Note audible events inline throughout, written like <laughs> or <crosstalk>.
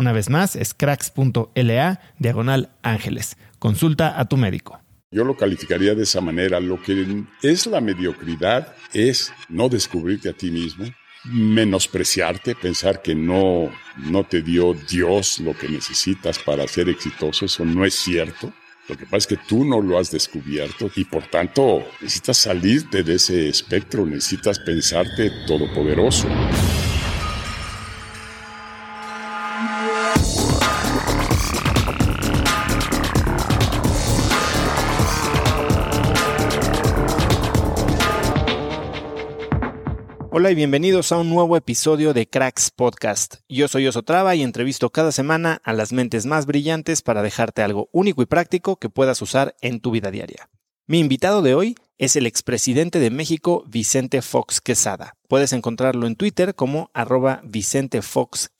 Una vez más, es cracks.la diagonal ángeles. Consulta a tu médico. Yo lo calificaría de esa manera. Lo que es la mediocridad es no descubrirte a ti mismo, menospreciarte, pensar que no, no te dio Dios lo que necesitas para ser exitoso. Eso no es cierto. Lo que pasa es que tú no lo has descubierto y por tanto necesitas salirte de ese espectro, necesitas pensarte todopoderoso. Hola y bienvenidos a un nuevo episodio de Cracks Podcast. Yo soy Osotrava y entrevisto cada semana a las mentes más brillantes para dejarte algo único y práctico que puedas usar en tu vida diaria. Mi invitado de hoy es el expresidente de México, Vicente Fox Quesada. Puedes encontrarlo en Twitter como arroba Vicente Fox.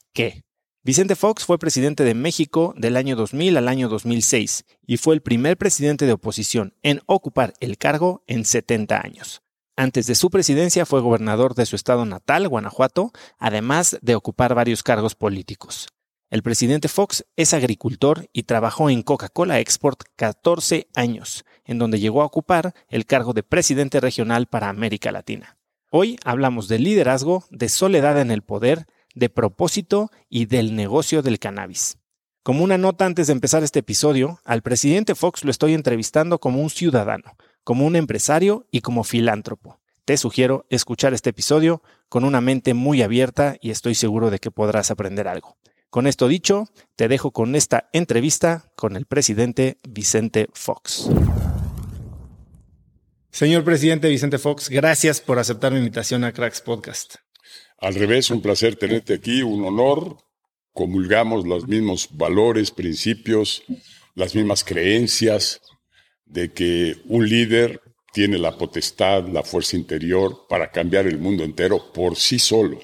Vicente Fox fue presidente de México del año 2000 al año 2006 y fue el primer presidente de oposición en ocupar el cargo en 70 años. Antes de su presidencia fue gobernador de su estado natal, Guanajuato, además de ocupar varios cargos políticos. El presidente Fox es agricultor y trabajó en Coca-Cola Export 14 años, en donde llegó a ocupar el cargo de presidente regional para América Latina. Hoy hablamos de liderazgo, de soledad en el poder, de propósito y del negocio del cannabis. Como una nota antes de empezar este episodio, al presidente Fox lo estoy entrevistando como un ciudadano, como un empresario y como filántropo. Te sugiero escuchar este episodio con una mente muy abierta y estoy seguro de que podrás aprender algo. Con esto dicho, te dejo con esta entrevista con el presidente Vicente Fox. Señor presidente Vicente Fox, gracias por aceptar mi invitación a Cracks Podcast. Al revés, un placer tenerte aquí, un honor. Comulgamos los mismos valores, principios, las mismas creencias de que un líder tiene la potestad, la fuerza interior para cambiar el mundo entero por sí solo.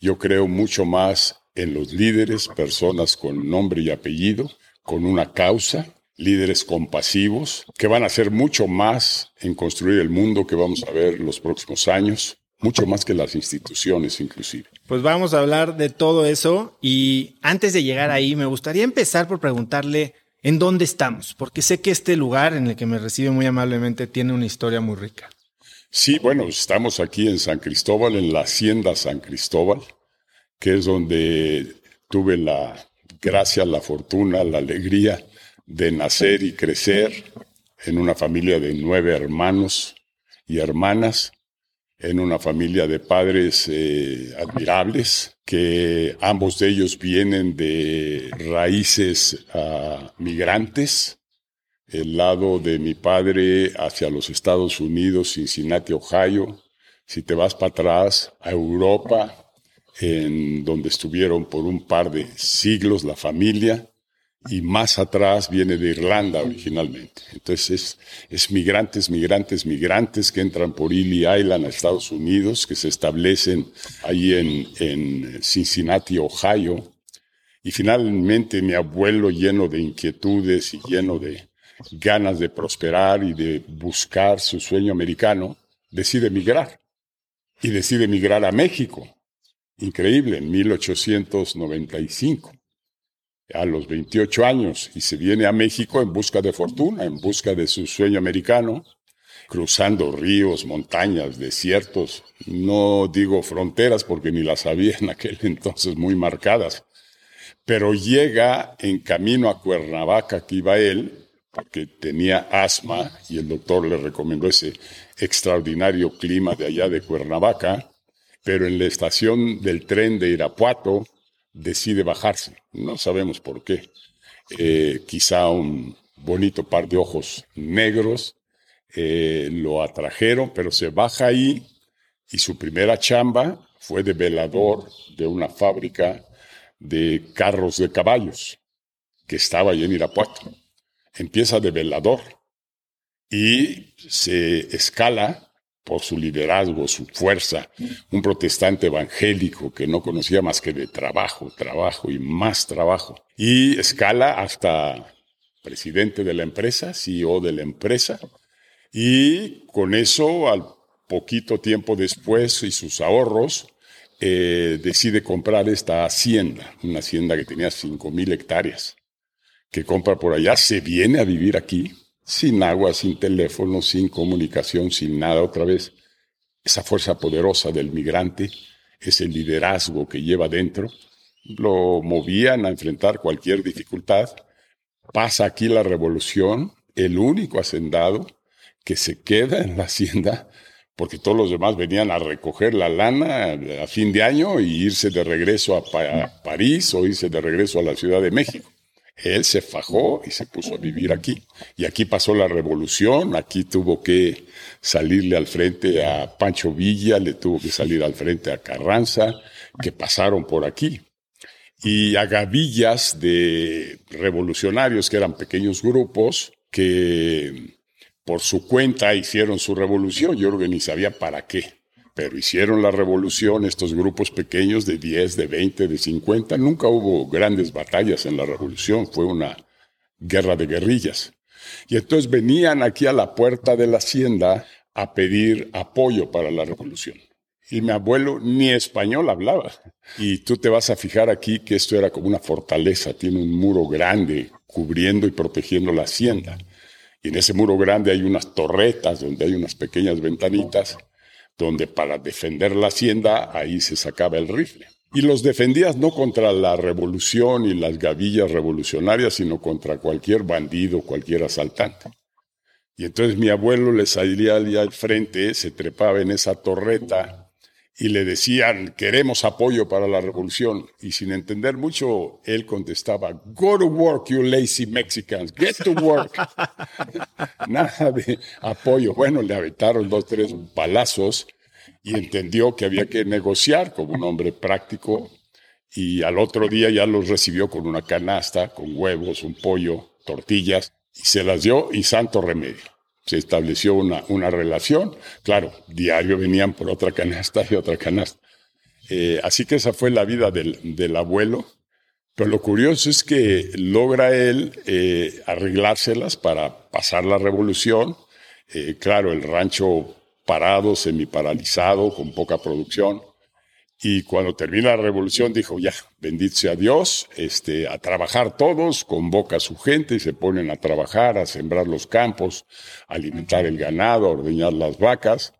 Yo creo mucho más en los líderes, personas con nombre y apellido, con una causa, líderes compasivos, que van a hacer mucho más en construir el mundo que vamos a ver los próximos años, mucho más que las instituciones inclusive. Pues vamos a hablar de todo eso y antes de llegar ahí me gustaría empezar por preguntarle en dónde estamos, porque sé que este lugar en el que me recibe muy amablemente tiene una historia muy rica. Sí, bueno, estamos aquí en San Cristóbal, en la Hacienda San Cristóbal, que es donde tuve la gracia, la fortuna, la alegría de nacer y crecer. en una familia de nueve hermanos y hermanas, en una familia de padres eh, admirables, que ambos de ellos vienen de raíces ah, migrantes. El lado de mi padre hacia los Estados Unidos, Cincinnati, Ohio. Si te vas para atrás, a Europa, en donde estuvieron por un par de siglos la familia y más atrás viene de Irlanda originalmente. Entonces es, migrantes, migrantes, migrantes que entran por Ely Island a Estados Unidos, que se establecen ahí en, en Cincinnati, Ohio. Y finalmente mi abuelo lleno de inquietudes y lleno de ganas de prosperar y de buscar su sueño americano, decide migrar. Y decide migrar a México. Increíble, en 1895 a los 28 años y se viene a México en busca de fortuna, en busca de su sueño americano, cruzando ríos, montañas, desiertos, no digo fronteras porque ni las había en aquel <laughs> entonces muy marcadas, pero llega en camino a Cuernavaca, que iba él, porque tenía asma y el doctor le recomendó ese extraordinario clima de allá de Cuernavaca, pero en la estación del tren de Irapuato, decide bajarse. No sabemos por qué. Eh, quizá un bonito par de ojos negros eh, lo atrajeron, pero se baja ahí y su primera chamba fue de velador de una fábrica de carros de caballos que estaba ahí en Irapuato. Empieza de velador y se escala por su liderazgo, su fuerza, un protestante evangélico que no conocía más que de trabajo, trabajo y más trabajo. Y escala hasta presidente de la empresa, CEO de la empresa, y con eso, al poquito tiempo después y sus ahorros, eh, decide comprar esta hacienda, una hacienda que tenía 5.000 hectáreas, que compra por allá, se viene a vivir aquí, sin agua, sin teléfono, sin comunicación, sin nada otra vez. Esa fuerza poderosa del migrante, ese liderazgo que lleva dentro, lo movían a enfrentar cualquier dificultad. Pasa aquí la revolución, el único hacendado que se queda en la hacienda, porque todos los demás venían a recoger la lana a fin de año y irse de regreso a París o irse de regreso a la Ciudad de México. Él se fajó y se puso a vivir aquí. Y aquí pasó la revolución, aquí tuvo que salirle al frente a Pancho Villa, le tuvo que salir al frente a Carranza, que pasaron por aquí. Y a gavillas de revolucionarios, que eran pequeños grupos, que por su cuenta hicieron su revolución. Yo creo que ni sabía para qué pero hicieron la revolución estos grupos pequeños de 10, de 20, de 50. Nunca hubo grandes batallas en la revolución, fue una guerra de guerrillas. Y entonces venían aquí a la puerta de la hacienda a pedir apoyo para la revolución. Y mi abuelo ni español hablaba. Y tú te vas a fijar aquí que esto era como una fortaleza, tiene un muro grande cubriendo y protegiendo la hacienda. Y en ese muro grande hay unas torretas donde hay unas pequeñas ventanitas donde para defender la hacienda ahí se sacaba el rifle. Y los defendías no contra la revolución y las gavillas revolucionarias, sino contra cualquier bandido, cualquier asaltante. Y entonces mi abuelo le salía al frente, se trepaba en esa torreta y le decían, queremos apoyo para la revolución. Y sin entender mucho, él contestaba, go to work, you lazy Mexicans, get to work. <laughs> Nada de apoyo. Bueno, le aventaron dos, tres palazos y entendió que había que negociar como un hombre práctico. Y al otro día ya los recibió con una canasta, con huevos, un pollo, tortillas, y se las dio y santo remedio se estableció una, una relación. Claro, diario venían por otra canasta y otra canasta. Eh, así que esa fue la vida del, abuelo. Pero lo curioso es que logra él eh, arreglárselas para pasar la revolución. Eh, claro, el rancho parado, semiparalizado, con poca producción. Y cuando termina la revolución dijo, ya, bendito sea Dios, este, a trabajar todos, convoca a su gente y se ponen a trabajar, a sembrar los campos, a alimentar el ganado, a ordeñar las vacas.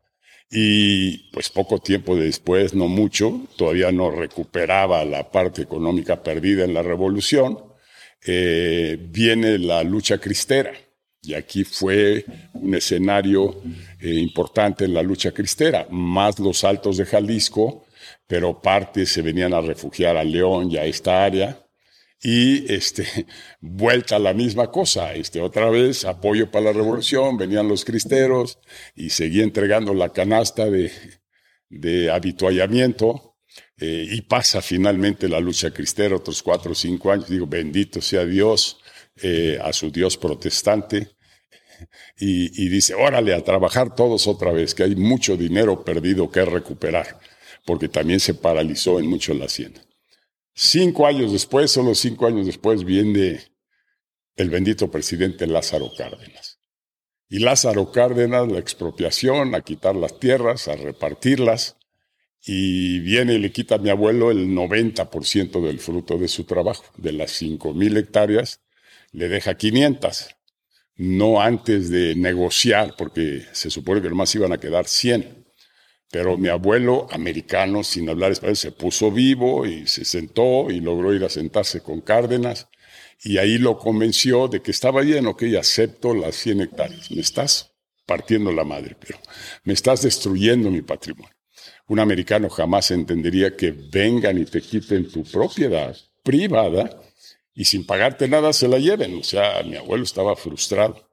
Y pues poco tiempo después, no mucho, todavía no recuperaba la parte económica perdida en la revolución, eh, viene la lucha cristera. Y aquí fue un escenario eh, importante en la lucha cristera, más los altos de Jalisco, pero parte se venían a refugiar a León y a esta área. Y este, <laughs> vuelta a la misma cosa, este, otra vez apoyo para la revolución, venían los cristeros y seguía entregando la canasta de, de habituallamiento eh, y pasa finalmente la lucha cristera, otros cuatro o cinco años, digo, bendito sea Dios, eh, a su Dios protestante, <laughs> y, y, dice, órale, a trabajar todos otra vez, que hay mucho dinero perdido que recuperar, porque también se paralizó en mucho la hacienda. Cinco años después, solo cinco años después, viene el bendito presidente Lázaro Cárdenas. Y Lázaro Cárdenas, la expropiación, a quitar las tierras, a repartirlas, y viene y le quita a mi abuelo el 90% del fruto de su trabajo. De las cinco mil hectáreas, le deja 500. No antes de negociar, porque se supone que nomás iban a quedar 100. Pero mi abuelo, americano, sin hablar español, se puso vivo y se sentó y logró ir a sentarse con Cárdenas. Y ahí lo convenció de que estaba bien, ok, acepto las 100 hectáreas. Me estás partiendo la madre, pero me estás destruyendo mi patrimonio. Un americano jamás entendería que vengan y te quiten tu propiedad privada y sin pagarte nada se la lleven. O sea, mi abuelo estaba frustrado.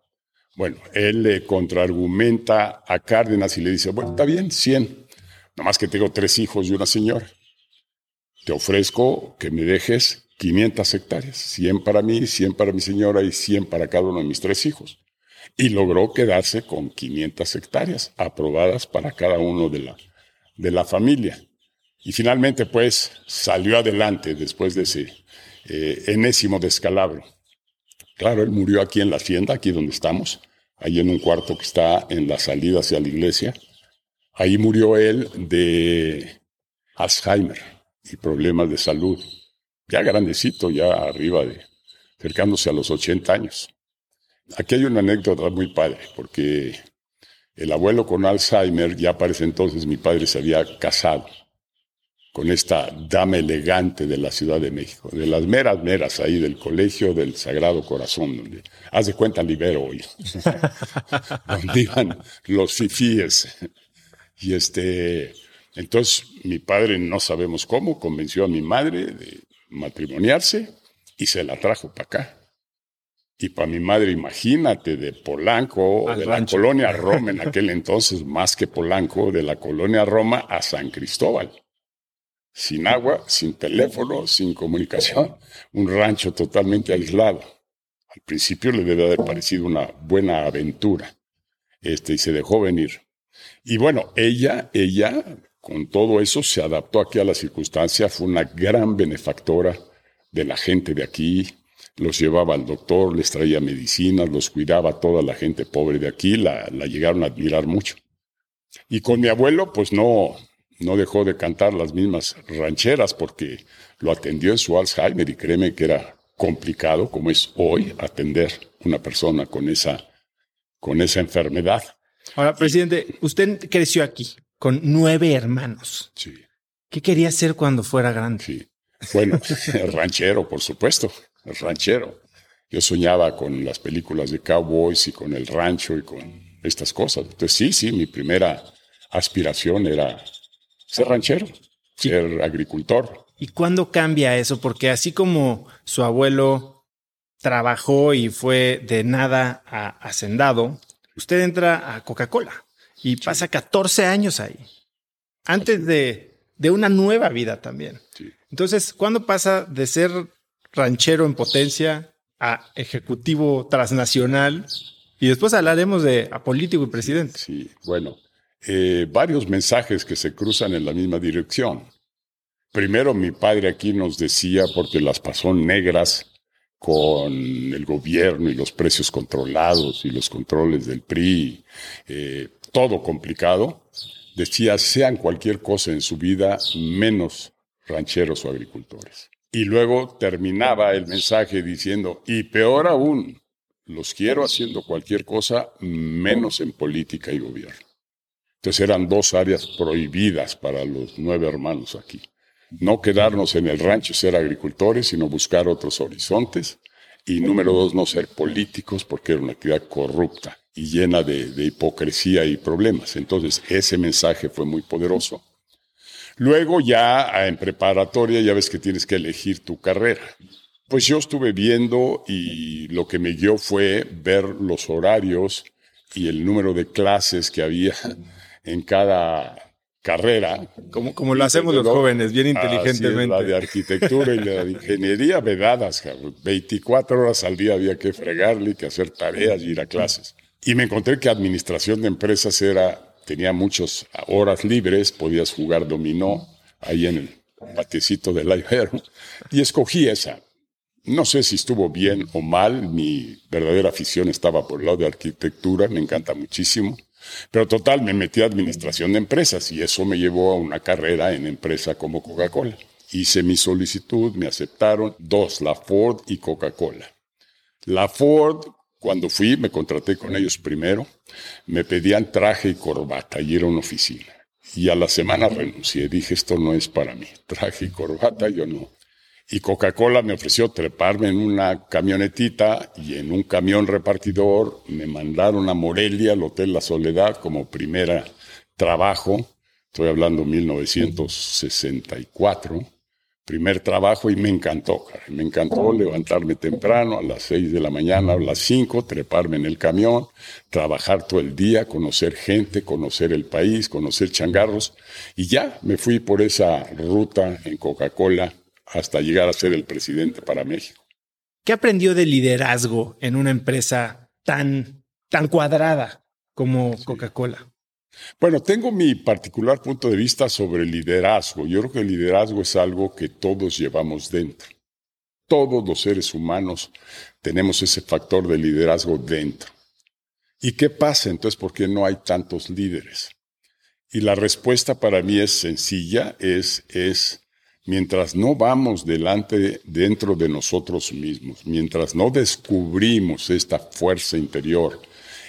Bueno, él le contraargumenta a Cárdenas y le dice, bueno, está bien, 100. Nomás que tengo tres hijos y una señora. Te ofrezco que me dejes 500 hectáreas, 100 para mí, 100 para mi señora y 100 para cada uno de mis tres hijos. Y logró quedarse con 500 hectáreas aprobadas para cada uno de la, de la familia. Y finalmente, pues, salió adelante después de ese eh, enésimo descalabro. Claro, él murió aquí en la hacienda, aquí donde estamos, ahí en un cuarto que está en la salida hacia la iglesia. Ahí murió él de Alzheimer y problemas de salud. Ya grandecito, ya arriba de, acercándose a los 80 años. Aquí hay una anécdota muy padre, porque el abuelo con Alzheimer, ya parece entonces mi padre se había casado con esta dama elegante de la Ciudad de México, de las meras meras ahí del Colegio del Sagrado Corazón, donde, haz de cuenta, libero hoy, <laughs> donde iban los fifíes. Y este, entonces mi padre, no sabemos cómo, convenció a mi madre de matrimoniarse y se la trajo para acá. Y para mi madre, imagínate, de Polanco, de la colonia Roma en aquel entonces, más que Polanco, de la colonia Roma a San Cristóbal. Sin agua, sin teléfono, sin comunicación, un rancho totalmente aislado. Al principio le debe haber parecido una buena aventura. Este, y se dejó venir. Y bueno, ella, ella, con todo eso, se adaptó aquí a la circunstancia, fue una gran benefactora de la gente de aquí, los llevaba al doctor, les traía medicinas, los cuidaba toda la gente pobre de aquí, la, la llegaron a admirar mucho. Y con mi abuelo, pues no, no dejó de cantar las mismas rancheras porque lo atendió en su Alzheimer y créeme que era complicado, como es hoy, atender una persona con esa, con esa enfermedad. Ahora, presidente, usted creció aquí con nueve hermanos. Sí. ¿Qué quería hacer cuando fuera grande? Sí. Bueno, <laughs> ranchero, por supuesto ranchero. Yo soñaba con las películas de cowboys y con el rancho y con estas cosas. Entonces sí, sí, mi primera aspiración era ser ranchero, ser agricultor. ¿Y cuándo cambia eso? Porque así como su abuelo trabajó y fue de nada a hacendado, usted entra a Coca-Cola y pasa 14 años ahí. Antes de, de una nueva vida también. Entonces, ¿cuándo pasa de ser ranchero en potencia a ejecutivo transnacional y después hablaremos de a político y presidente. Sí, bueno, eh, varios mensajes que se cruzan en la misma dirección. Primero, mi padre aquí nos decía, porque las pasó negras con el gobierno y los precios controlados y los controles del PRI, eh, todo complicado, decía, sean cualquier cosa en su vida menos rancheros o agricultores. Y luego terminaba el mensaje diciendo, y peor aún, los quiero haciendo cualquier cosa menos en política y gobierno. Entonces eran dos áreas prohibidas para los nueve hermanos aquí. No quedarnos en el rancho, ser agricultores, sino buscar otros horizontes Y número dos, no ser políticos porque era una actividad corrupta y llena de, de hipocresía y problemas. Entonces, ese mensaje fue muy poderoso. Luego ya en preparatoria ya ves que tienes que elegir tu carrera. Pues yo estuve viendo y lo que me guió fue ver los horarios y el número de clases que había en cada carrera. Como, como lo hacemos los jóvenes, bien inteligentemente. la de arquitectura y la de ingeniería vedadas. 24 horas al día había que fregarle, que hacer tareas y ir a clases. Y me encontré que administración de empresas era, tenía muchas horas libres, podías jugar dominó ahí en el patecito del Ibero. Y escogí esa. No sé si estuvo bien o mal, mi verdadera afición estaba por el lado de arquitectura, me encanta muchísimo. Pero total, me metí a administración de empresas y eso me llevó a una carrera en empresa como Coca-Cola. Hice mi solicitud, me aceptaron dos, la Ford y Coca-Cola. La Ford, cuando fui, me contraté con ellos primero, me pedían traje y corbata y era una oficina. Y a la semana renuncié, dije, esto no es para mí, traje y corbata, yo no. Y Coca-Cola me ofreció treparme en una camionetita y en un camión repartidor me mandaron a Morelia, al Hotel La Soledad, como primera trabajo. Estoy hablando 1964. Primer trabajo y me encantó. Me encantó levantarme temprano a las 6 de la mañana, a las 5, treparme en el camión, trabajar todo el día, conocer gente, conocer el país, conocer changarros. Y ya me fui por esa ruta en Coca-Cola hasta llegar a ser el presidente para México. ¿Qué aprendió de liderazgo en una empresa tan, tan cuadrada como Coca-Cola? Bueno, tengo mi particular punto de vista sobre el liderazgo. Yo creo que el liderazgo es algo que todos llevamos dentro. Todos los seres humanos tenemos ese factor de liderazgo dentro. ¿Y qué pasa entonces? ¿Por qué no hay tantos líderes? Y la respuesta para mí es sencilla, es, es mientras no vamos delante dentro de nosotros mismos, mientras no descubrimos esta fuerza interior,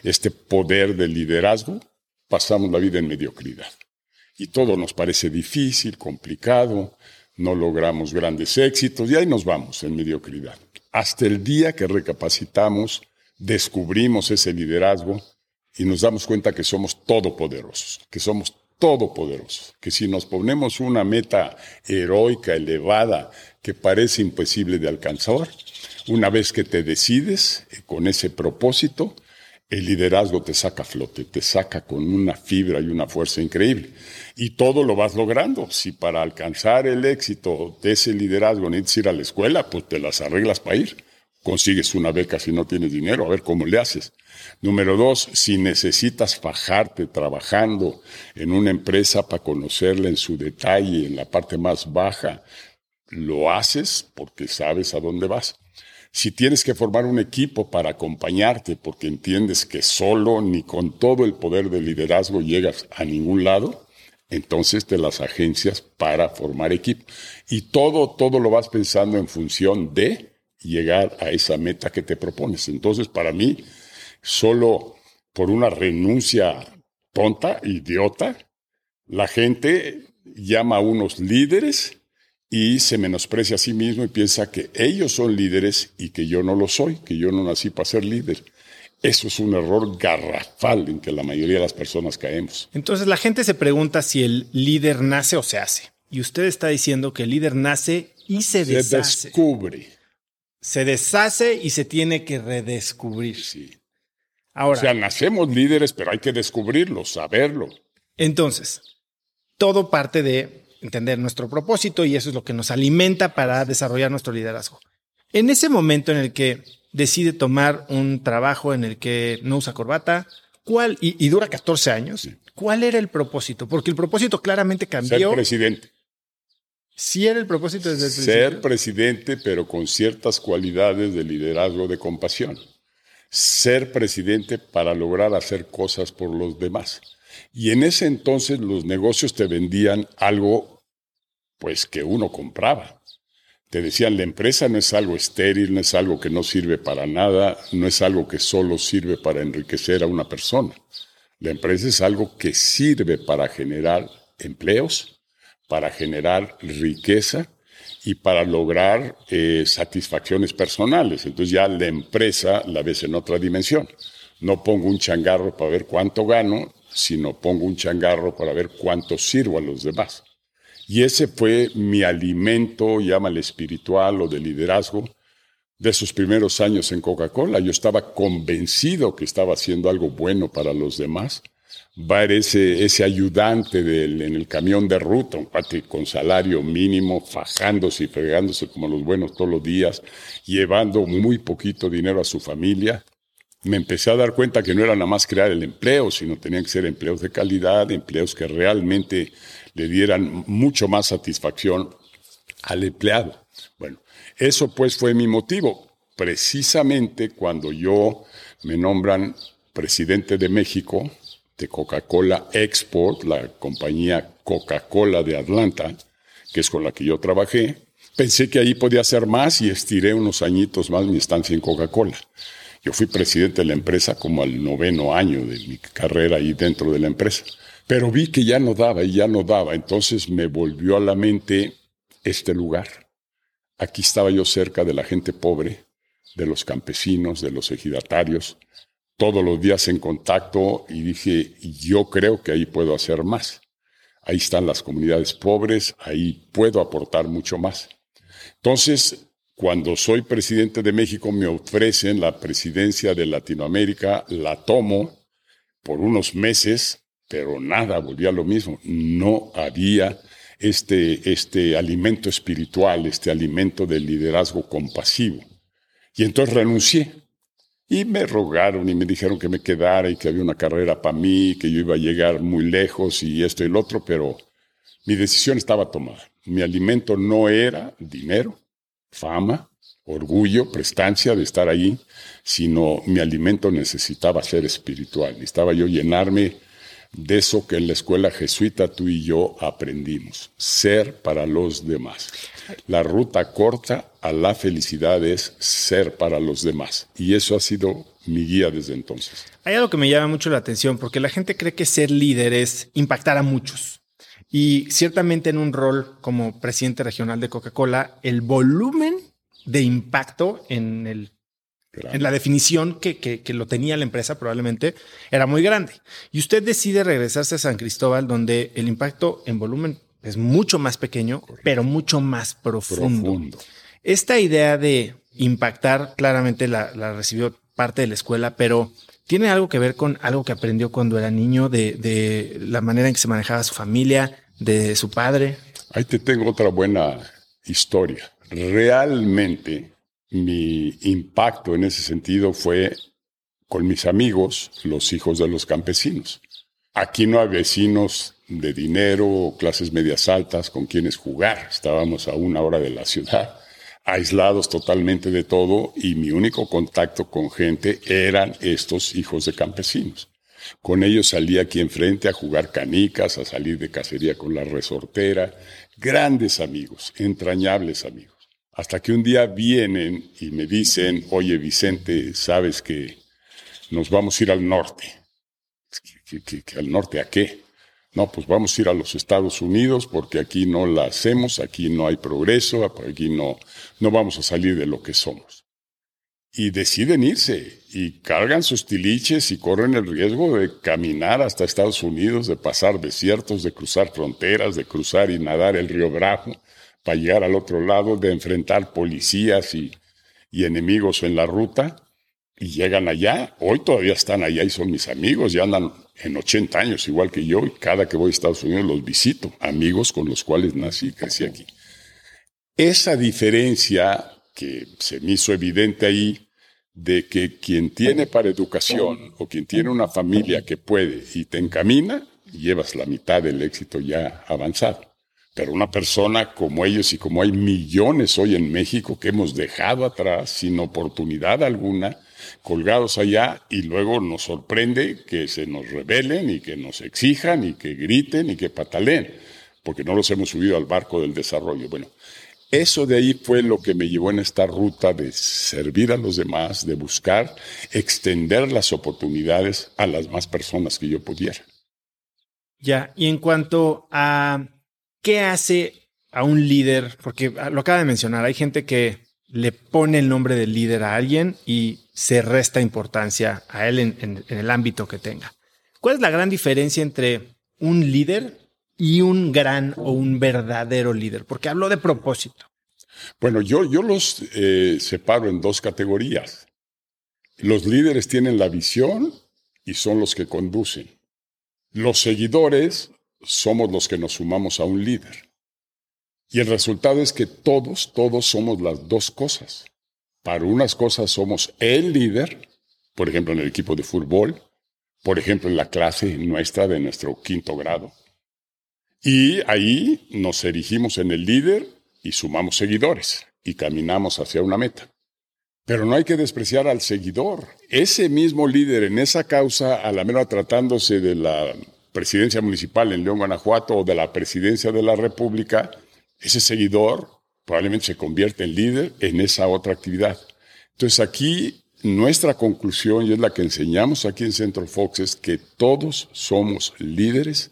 este poder del liderazgo, pasamos la vida en mediocridad. Y todo nos parece difícil, complicado, no logramos grandes éxitos y ahí nos vamos en mediocridad. Hasta el día que recapacitamos, descubrimos ese liderazgo y nos damos cuenta que somos todopoderosos, que somos todopoderosos, que si nos ponemos una meta heroica, elevada, que parece imposible de alcanzar, una vez que te decides eh, con ese propósito, el liderazgo te saca a flote, te saca con una fibra y una fuerza increíble. Y todo lo vas logrando. Si para alcanzar el éxito de ese liderazgo necesitas ir a la escuela, pues te las arreglas para ir. Consigues una beca si no tienes dinero, a ver cómo le haces. Número dos, si necesitas fajarte trabajando en una empresa para conocerla en su detalle, en la parte más baja, lo haces porque sabes a dónde vas. Si tienes que formar un equipo para acompañarte porque entiendes que solo ni con todo el poder de liderazgo llegas a ningún lado, entonces te las agencias para formar equipo. Y todo, todo lo vas pensando en función de llegar a esa meta que te propones. Entonces, para mí, solo por una renuncia tonta, idiota, la gente llama a unos líderes y se menosprecia a sí mismo y piensa que ellos son líderes y que yo no lo soy, que yo no nací para ser líder. Eso es un error garrafal en que la mayoría de las personas caemos. Entonces la gente se pregunta si el líder nace o se hace. Y usted está diciendo que el líder nace y se deshace. Se descubre. Se deshace y se tiene que redescubrir. Sí o sea, nacemos líderes, pero hay que descubrirlo, saberlo. Entonces, todo parte de entender nuestro propósito y eso es lo que nos alimenta para desarrollar nuestro liderazgo. En ese momento en el que decide tomar un trabajo en el que no usa corbata, ¿cuál? Y, dura 14 años. ¿Cuál era el propósito? Porque el propósito claramente cambió. Ser presidente. Sí era el propósito desde el Ser presidente, pero con ciertas cualidades de liderazgo de compasión ser presidente para lograr hacer cosas por los demás. Y en ese entonces los negocios te vendían algo, pues que uno compraba. Te decían, la empresa no es algo estéril, no es algo que no sirve para nada, no es algo que solo sirve para enriquecer a una persona. La empresa es algo que sirve para generar empleos, para generar riqueza y para lograr eh, satisfacciones personales. Entonces ya la empresa la ves en otra dimensión. No pongo un changarro para ver cuánto gano, sino pongo un changarro para ver cuánto sirvo a los demás. Y ese fue mi alimento, llámale espiritual o de liderazgo, de esos primeros años en Coca-Cola. Yo estaba convencido que estaba haciendo algo bueno para los demás va ese, ese ayudante en el camión de ruta, un cuate con salario mínimo, fajándose y fregándose como los buenos todos los días, llevando muy poquito dinero a su familia. Me empecé a dar cuenta que no era nada más crear el empleo, sino tenían que ser empleos de calidad, empleos que realmente le dieran mucho más satisfacción al empleado. Bueno, eso pues fue mi motivo. Precisamente cuando yo me nombran presidente de México, de Coca-Cola Export, la compañía Coca-Cola de Atlanta, que es con la que yo trabajé. Pensé que ahí podía hacer más y estiré unos añitos más mi estancia en Coca-Cola. Yo fui presidente de la empresa como al noveno año de mi carrera ahí dentro de la empresa. Pero vi que ya no daba y ya no daba. Entonces me volvió a la mente este lugar. Aquí estaba yo cerca de la gente pobre, de los campesinos, de los ejidatarios, todos los días en contacto y dije, yo creo que ahí puedo hacer más. Ahí están las comunidades pobres, ahí puedo aportar mucho más. Entonces, cuando soy presidente de México, me ofrecen la presidencia de Latinoamérica, la tomo por unos meses, pero nada, volvía a lo mismo. No había este, este alimento espiritual, este alimento del liderazgo compasivo. Y entonces renuncié. Y me rogaron y me dijeron que me quedara y que había una carrera para mí, que yo iba a llegar muy lejos y esto y el otro, pero mi decisión estaba tomada. Mi alimento no era dinero, fama, orgullo, prestancia de estar ahí, sino mi alimento necesitaba ser espiritual. Necesitaba yo llenarme de eso que en la escuela jesuita tú y yo aprendimos, ser para los demás. La ruta corta a la felicidad es ser para los demás. Y eso ha sido mi guía desde entonces. Hay algo que me llama mucho la atención, porque la gente cree que ser líder es impactar a muchos. Y ciertamente en un rol como presidente regional de Coca-Cola, el volumen de impacto en el en la definición que, que, lo tenía la empresa probablemente era muy grande. Y usted decide regresarse a San Cristóbal, donde el impacto en volumen es mucho más pequeño, pero mucho más profundo. Esta idea de impactar claramente la, recibió parte de la escuela, pero tiene algo que ver con algo que aprendió cuando era niño, de, la manera en que se manejaba su familia, de su padre. Ahí te tengo otra buena historia. Realmente mi impacto en ese sentido fue con mis amigos, los hijos de los campesinos. Aquí no hay vecinos de dinero clases medias altas con quienes jugar. Estábamos a una hora de la ciudad, aislados totalmente de todo y mi único contacto con gente eran estos hijos de campesinos. Con ellos salía aquí enfrente a jugar canicas, a salir de cacería con la resortera. Grandes amigos, entrañables amigos. Hasta que un día vienen y me dicen, oye Vicente, sabes que nos vamos a ir al norte. al norte a qué? No, pues vamos a ir a los Estados Unidos porque aquí no la hacemos, aquí no hay progreso, aquí no, no vamos a salir de lo que somos. Y deciden irse y cargan sus tiliches y corren el riesgo de caminar hasta Estados Unidos, de pasar desiertos, de cruzar fronteras, de cruzar y nadar el río Bravo para llegar al otro lado, de enfrentar policías y, enemigos en la ruta, y llegan allá, hoy todavía están allá y son mis amigos, ya andan en 80 años igual que yo, y cada que voy a Estados Unidos los visito, amigos con los cuales nací y crecí aquí. Esa diferencia que se me hizo evidente ahí, de que quien tiene para educación o quien tiene una familia que puede y te encamina, llevas la mitad del éxito ya avanzado. Pero una persona como ellos y como hay millones hoy en México que hemos dejado atrás sin oportunidad alguna, colgados allá y luego nos sorprende que se nos rebelen y que nos exijan y que griten y que pataleen, porque no los hemos subido al barco del desarrollo. Bueno, eso de ahí fue lo que me llevó en esta ruta de servir a los demás, de buscar extender las oportunidades a las más personas que yo pudiera. Ya, y en cuanto a ¿Qué hace a un líder? Porque lo acaba de mencionar, hay gente que le pone el nombre del líder a alguien y se resta importancia a él en, el ámbito que tenga. ¿Cuál es la gran diferencia entre un líder y un gran o un verdadero líder? Porque hablo de propósito. Bueno, yo, yo los eh, separo en dos categorías. Los líderes tienen la visión y son los que conducen. Los seguidores somos los que nos sumamos a un líder. Y el resultado es que todos, todos somos las dos cosas. Para unas cosas somos el líder, por ejemplo en el equipo de fútbol, por ejemplo en la clase nuestra de nuestro quinto grado. Y ahí nos erigimos en el líder y sumamos seguidores y caminamos hacia una meta. Pero no hay que despreciar al seguidor. Ese mismo líder en esa causa, a la menos tratándose de la presidencia municipal en León, Guanajuato, o de la presidencia de la República, ese seguidor probablemente se convierte en líder en esa otra actividad. Entonces aquí nuestra conclusión, y es la que enseñamos aquí en Centro Fox, es que todos somos líderes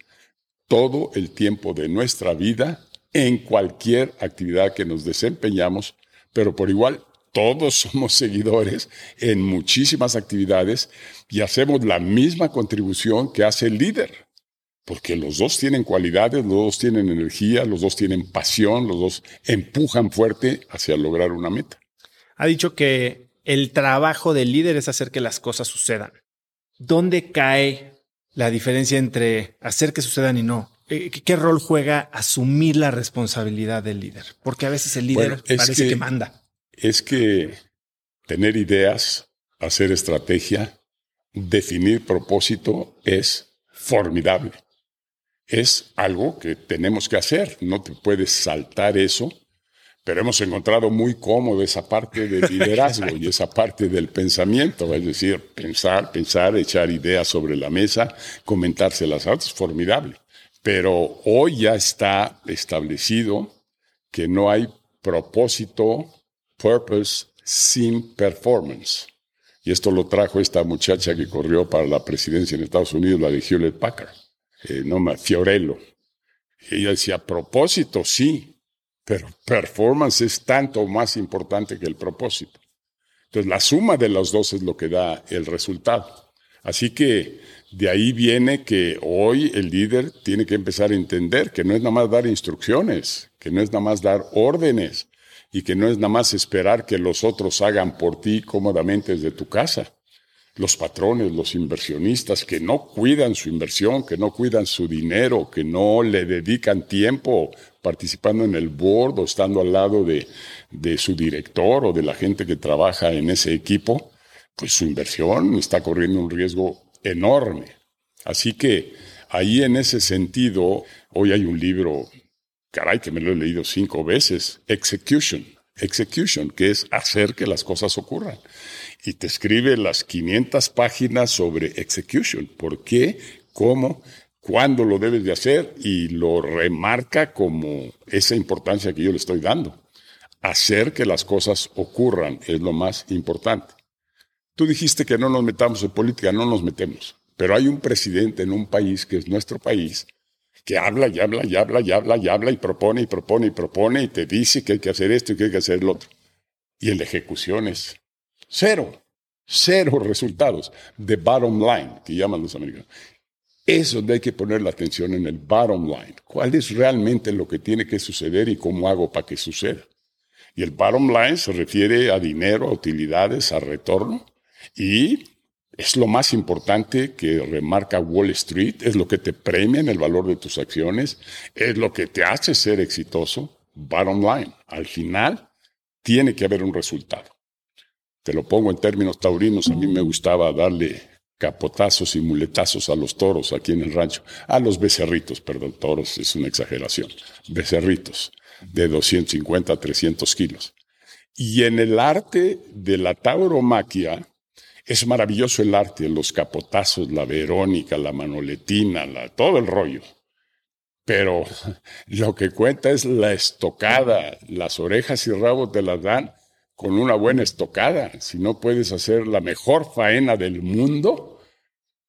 todo el tiempo de nuestra vida en cualquier actividad que nos desempeñamos, pero por igual todos <laughs> somos seguidores en muchísimas actividades y hacemos la misma contribución que hace el líder. Porque los dos tienen cualidades, los dos tienen energía, los dos tienen pasión, los dos empujan fuerte hacia lograr una meta. Ha dicho que el trabajo del líder es hacer que las cosas sucedan. ¿Dónde cae la diferencia entre hacer que sucedan y no? Eh, ¿Qué rol juega asumir la responsabilidad del líder? Porque a veces el líder parece que manda. Es que tener ideas, hacer estrategia, definir propósito es formidable es algo que tenemos que hacer, no te puedes saltar eso, pero hemos encontrado muy cómodo esa parte del <laughs> liderazgo y esa parte del pensamiento, es decir, pensar, pensar, echar ideas sobre la mesa, comentárselas a otros, formidable. Pero hoy ya está establecido que no hay propósito, purpose, sin performance. Y esto lo trajo esta muchacha que corrió para la presidencia en Estados Unidos, la de Hewlett Packard eh, no más, Fiorello. ella decía, propósito sí, pero performance es tanto más importante que el propósito. Entonces, la suma de los dos es lo que da el resultado. Así que de ahí viene que hoy el líder tiene que empezar a entender que no es nada más dar instrucciones, que no es nada más dar órdenes y que no es nada más esperar que los otros hagan por ti cómodamente desde tu casa los patrones, los inversionistas que no cuidan su inversión, que no cuidan su dinero, que no le dedican tiempo participando en el board o estando al lado de, de su director o de la gente que trabaja en ese equipo, pues su inversión está corriendo un riesgo enorme. Así que ahí en ese sentido, hoy hay un libro, caray, que me lo he leído cinco veces, Execution, Execution, que es hacer que las cosas ocurran y te escribe las 500 páginas sobre execution. ¿Por qué? ¿Cómo? ¿Cuándo lo debes de hacer? Y lo remarca como esa importancia que yo le estoy dando. Hacer que las cosas ocurran es lo más importante. Tú dijiste que no nos metamos en política, no nos metemos. Pero hay un presidente en un país que es nuestro país que habla y habla y habla y habla y habla y propone y propone y propone y te dice que hay que hacer esto y que hay que hacer lo otro. Y en la ejecución es Cero. Cero resultados. The bottom line, que llaman los americanos. Eso donde hay que poner la atención en el bottom line. ¿Cuál es realmente lo que tiene que suceder y cómo hago para que suceda? Y el bottom line se refiere a dinero, a utilidades, a retorno. Y es lo más importante que remarca Wall Street, es lo que te premia en el valor de tus acciones, es lo que te hace ser exitoso. Bottom line. Al final, tiene que haber un resultado. Te lo pongo en términos taurinos, a mí me gustaba darle capotazos y muletazos a los toros aquí en el rancho, a los becerritos, perdón, toros es una exageración, becerritos de 250 a 300 kilos. Y en el arte de la tauromaquia, es maravilloso el arte, los capotazos, la verónica, la manoletina, todo el rollo. Pero <laughs> lo que cuenta es la estocada, las orejas y rabos te las dan con una buena estocada. Si no puedes hacer la mejor faena del mundo,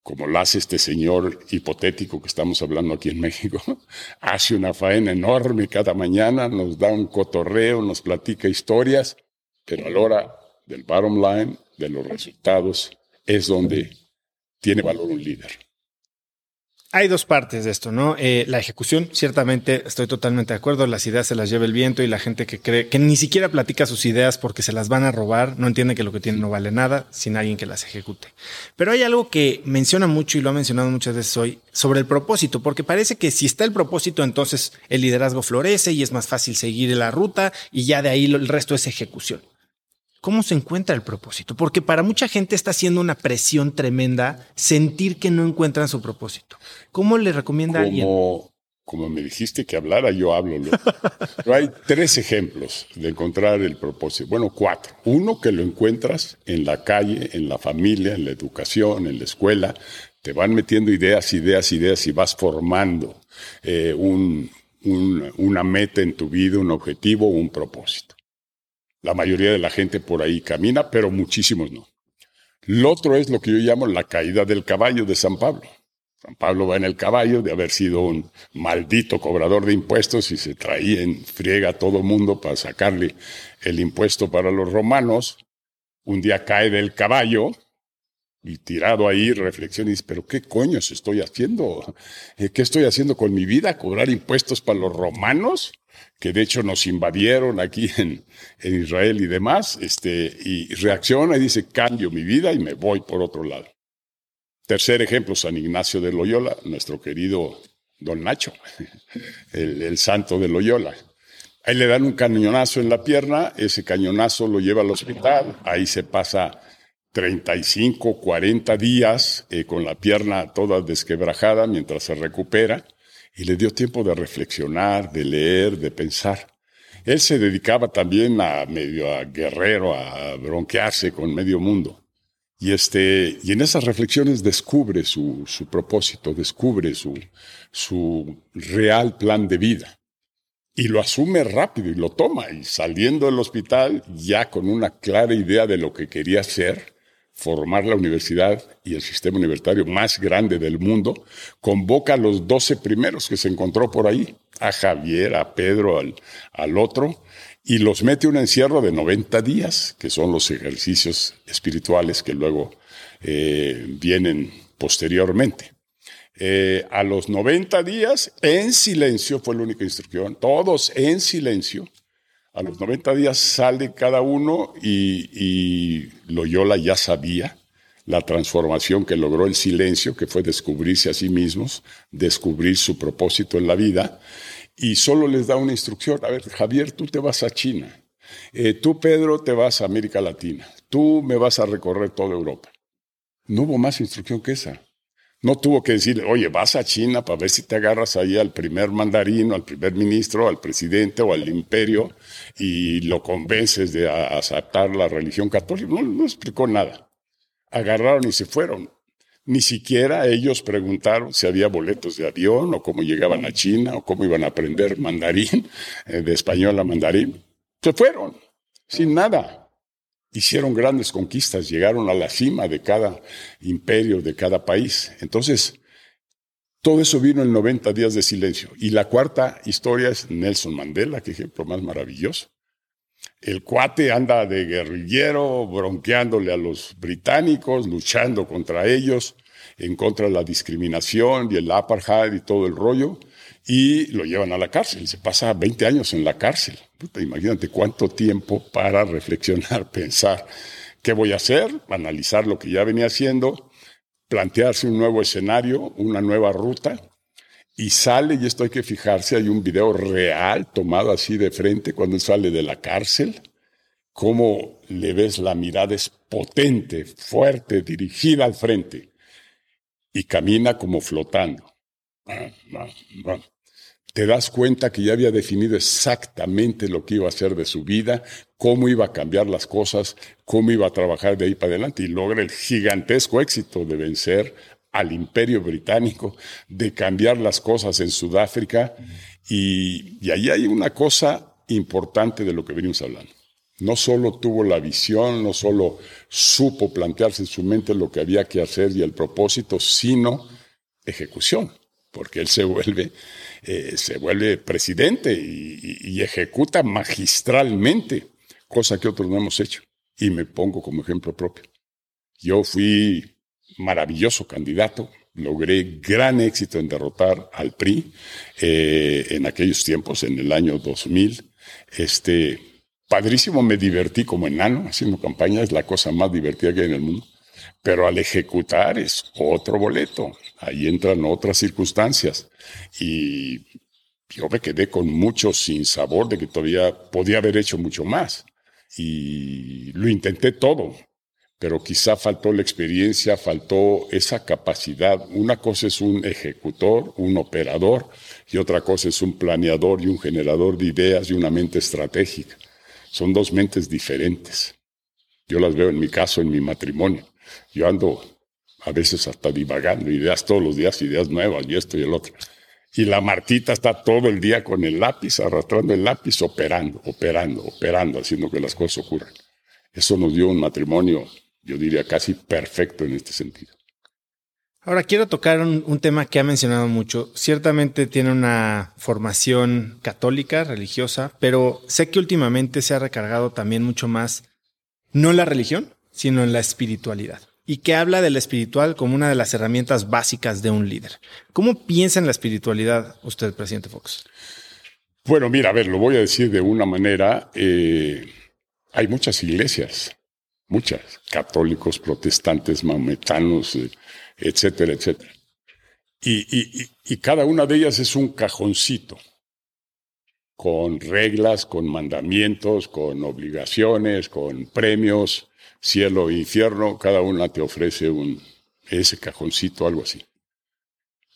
como lo hace este señor hipotético que estamos hablando aquí en México, <laughs> hace una faena enorme cada mañana, nos da un cotorreo, nos platica historias, pero a la hora del bottom line, de los resultados, es donde tiene valor un líder. Hay dos partes de esto, ¿no? Eh, la ejecución, ciertamente estoy totalmente de acuerdo, las ideas se las lleva el viento y la gente que cree que ni siquiera platica sus ideas porque se las van a robar, no entiende que lo que tiene no vale nada sin alguien que las ejecute. Pero hay algo que menciona mucho y lo ha mencionado muchas veces hoy sobre el propósito, porque parece que si está el propósito, entonces el liderazgo florece y es más fácil seguir la ruta y ya de ahí el resto es ejecución. ¿Cómo se encuentra el propósito? Porque para mucha gente está siendo una presión tremenda sentir que no encuentran su propósito. ¿Cómo le recomienda como, a alguien? Como me dijiste que hablara, yo hablo. Pero hay tres ejemplos de encontrar el propósito. Bueno, cuatro. Uno que lo encuentras en la calle, en la familia, en la educación, en la escuela. Te van metiendo ideas, ideas, ideas y vas formando eh, un, una meta en tu vida, un objetivo, un propósito. La mayoría de la gente por ahí camina, pero muchísimos no. Lo otro es lo que yo llamo la caída del caballo de San Pablo. San Pablo va en el caballo de haber sido un maldito cobrador de impuestos y se traía en friega a todo mundo para sacarle el impuesto para los romanos. Un día cae del caballo y tirado ahí reflexiona y dice, pero ¿qué coños estoy haciendo? ¿Qué estoy haciendo con mi vida? ¿Cobrar impuestos para los romanos? Que de hecho nos invadieron aquí <laughs> en, Israel y demás, este, y reacciona y dice, cambio mi vida y me voy por otro lado. Tercer ejemplo, San Ignacio de Loyola, nuestro querido don Nacho, <laughs> el, el santo de Loyola. Ahí le dan un cañonazo en la pierna, ese cañonazo lo lleva al hospital, ahí se pasa 35, 40 días eh, con la pierna toda desquebrajada mientras se recupera y le dio tiempo de reflexionar, de leer, de pensar. Él se dedicaba también a medio a guerrero, a bronquearse con medio mundo. Y, este, y en esas reflexiones descubre su, propósito, descubre su, su real plan de vida. Y lo asume rápido y lo toma. Y saliendo del hospital ya con una clara idea de lo que quería hacer, formar la universidad y el sistema universitario más grande del mundo, convoca a los doce primeros que se encontró por ahí, a Javier, a Pedro, al, al otro, y los mete un encierro de 90 días, que son los ejercicios espirituales que luego eh, vienen posteriormente. Eh, a los 90 días, en silencio, fue la única instrucción, todos en silencio, a los 90 días sale cada uno y, Loyola ya sabía la transformación que logró el silencio, que fue descubrirse a sí mismos, descubrir su propósito en la vida, y solo les da una instrucción. A ver, Javier, tú te vas a China. Eh, tú, Pedro, te vas a América Latina. Tú me vas a recorrer toda Europa. No hubo más instrucción que esa. No tuvo que decir, oye, vas a China para ver si te agarras ahí al primer mandarino, al primer ministro, al presidente o al imperio y lo convences de aceptar la religión católica. No, no explicó nada. Agarraron y se fueron. Ni siquiera ellos preguntaron si había boletos de avión o cómo llegaban a China o cómo iban a aprender mandarín, eh, de español a mandarín. Se fueron, sin nada hicieron grandes conquistas, llegaron a la cima de cada imperio, de cada país. Entonces, todo eso vino en 90 días de silencio. Y la cuarta historia es Nelson Mandela, que ejemplo más maravilloso. El cuate anda de guerrillero, bronqueándole a los británicos, luchando contra ellos, en contra de la discriminación y el apartheid y todo el rollo y lo llevan a la cárcel. Se pasa 20 años en la cárcel. imagínate cuánto tiempo para reflexionar, <laughs> pensar qué voy a hacer, analizar lo que ya venía haciendo, plantearse un nuevo escenario, una nueva ruta. Y sale, y esto hay que fijarse, hay un video real tomado así de frente cuando sale de la cárcel, cómo le ves la mirada es potente, fuerte, dirigida al frente, y camina como flotando te das cuenta que ya había definido exactamente lo que iba a hacer de su vida, cómo iba a cambiar las cosas, cómo iba a trabajar de ahí para adelante y logra el gigantesco éxito de vencer al imperio británico, de cambiar las cosas en Sudáfrica. Y, y ahí hay una cosa importante de lo que venimos hablando. No solo tuvo la visión, no solo supo plantearse en su mente lo que había que hacer y el propósito, sino ejecución, porque él se vuelve, eh, se vuelve presidente y ejecuta magistralmente, cosa que otros no hemos hecho. Y me pongo como ejemplo propio. Yo fui maravilloso candidato, logré gran éxito en derrotar al PRI eh, en aquellos tiempos, en el año 2000. Este, padrísimo, me divertí como enano haciendo campaña, es la cosa más divertida que hay en el mundo. Pero al ejecutar es otro boleto, ahí entran otras circunstancias. Y yo me quedé con mucho sin sabor de que todavía podía haber hecho mucho más. Y lo intenté todo, pero quizá faltó la experiencia, faltó esa capacidad. Una cosa es un ejecutor, un operador, y otra cosa es un planeador y un generador de ideas y una mente estratégica. Son dos mentes diferentes. Yo las veo en mi caso, en mi matrimonio. Yo ando a veces hasta divagando, ideas todos los días, ideas nuevas y esto y el otro. Y la Martita está todo el día con el lápiz, arrastrando el lápiz, operando, operando, operando, haciendo que las cosas ocurran. Eso nos dio un matrimonio yo diría casi perfecto en este sentido. Ahora quiero tocar un, tema que ha mencionado mucho. Ciertamente tiene una formación católica, religiosa, pero sé que últimamente se ha recargado también mucho más, no en la religión, sino en la espiritualidad. Y que habla de la espiritual como una de las herramientas básicas de un líder. ¿Cómo piensa en la espiritualidad usted, presidente Fox? Bueno, mira, a ver, lo voy a decir de una manera. Eh, hay muchas iglesias muchas, católicos, protestantes, maometanos, eh, etcétera, etcétera. Y, cada una de ellas es un cajoncito, con reglas, con mandamientos, con obligaciones, con premios, cielo e infierno, cada una te ofrece un, ese cajoncito, algo así.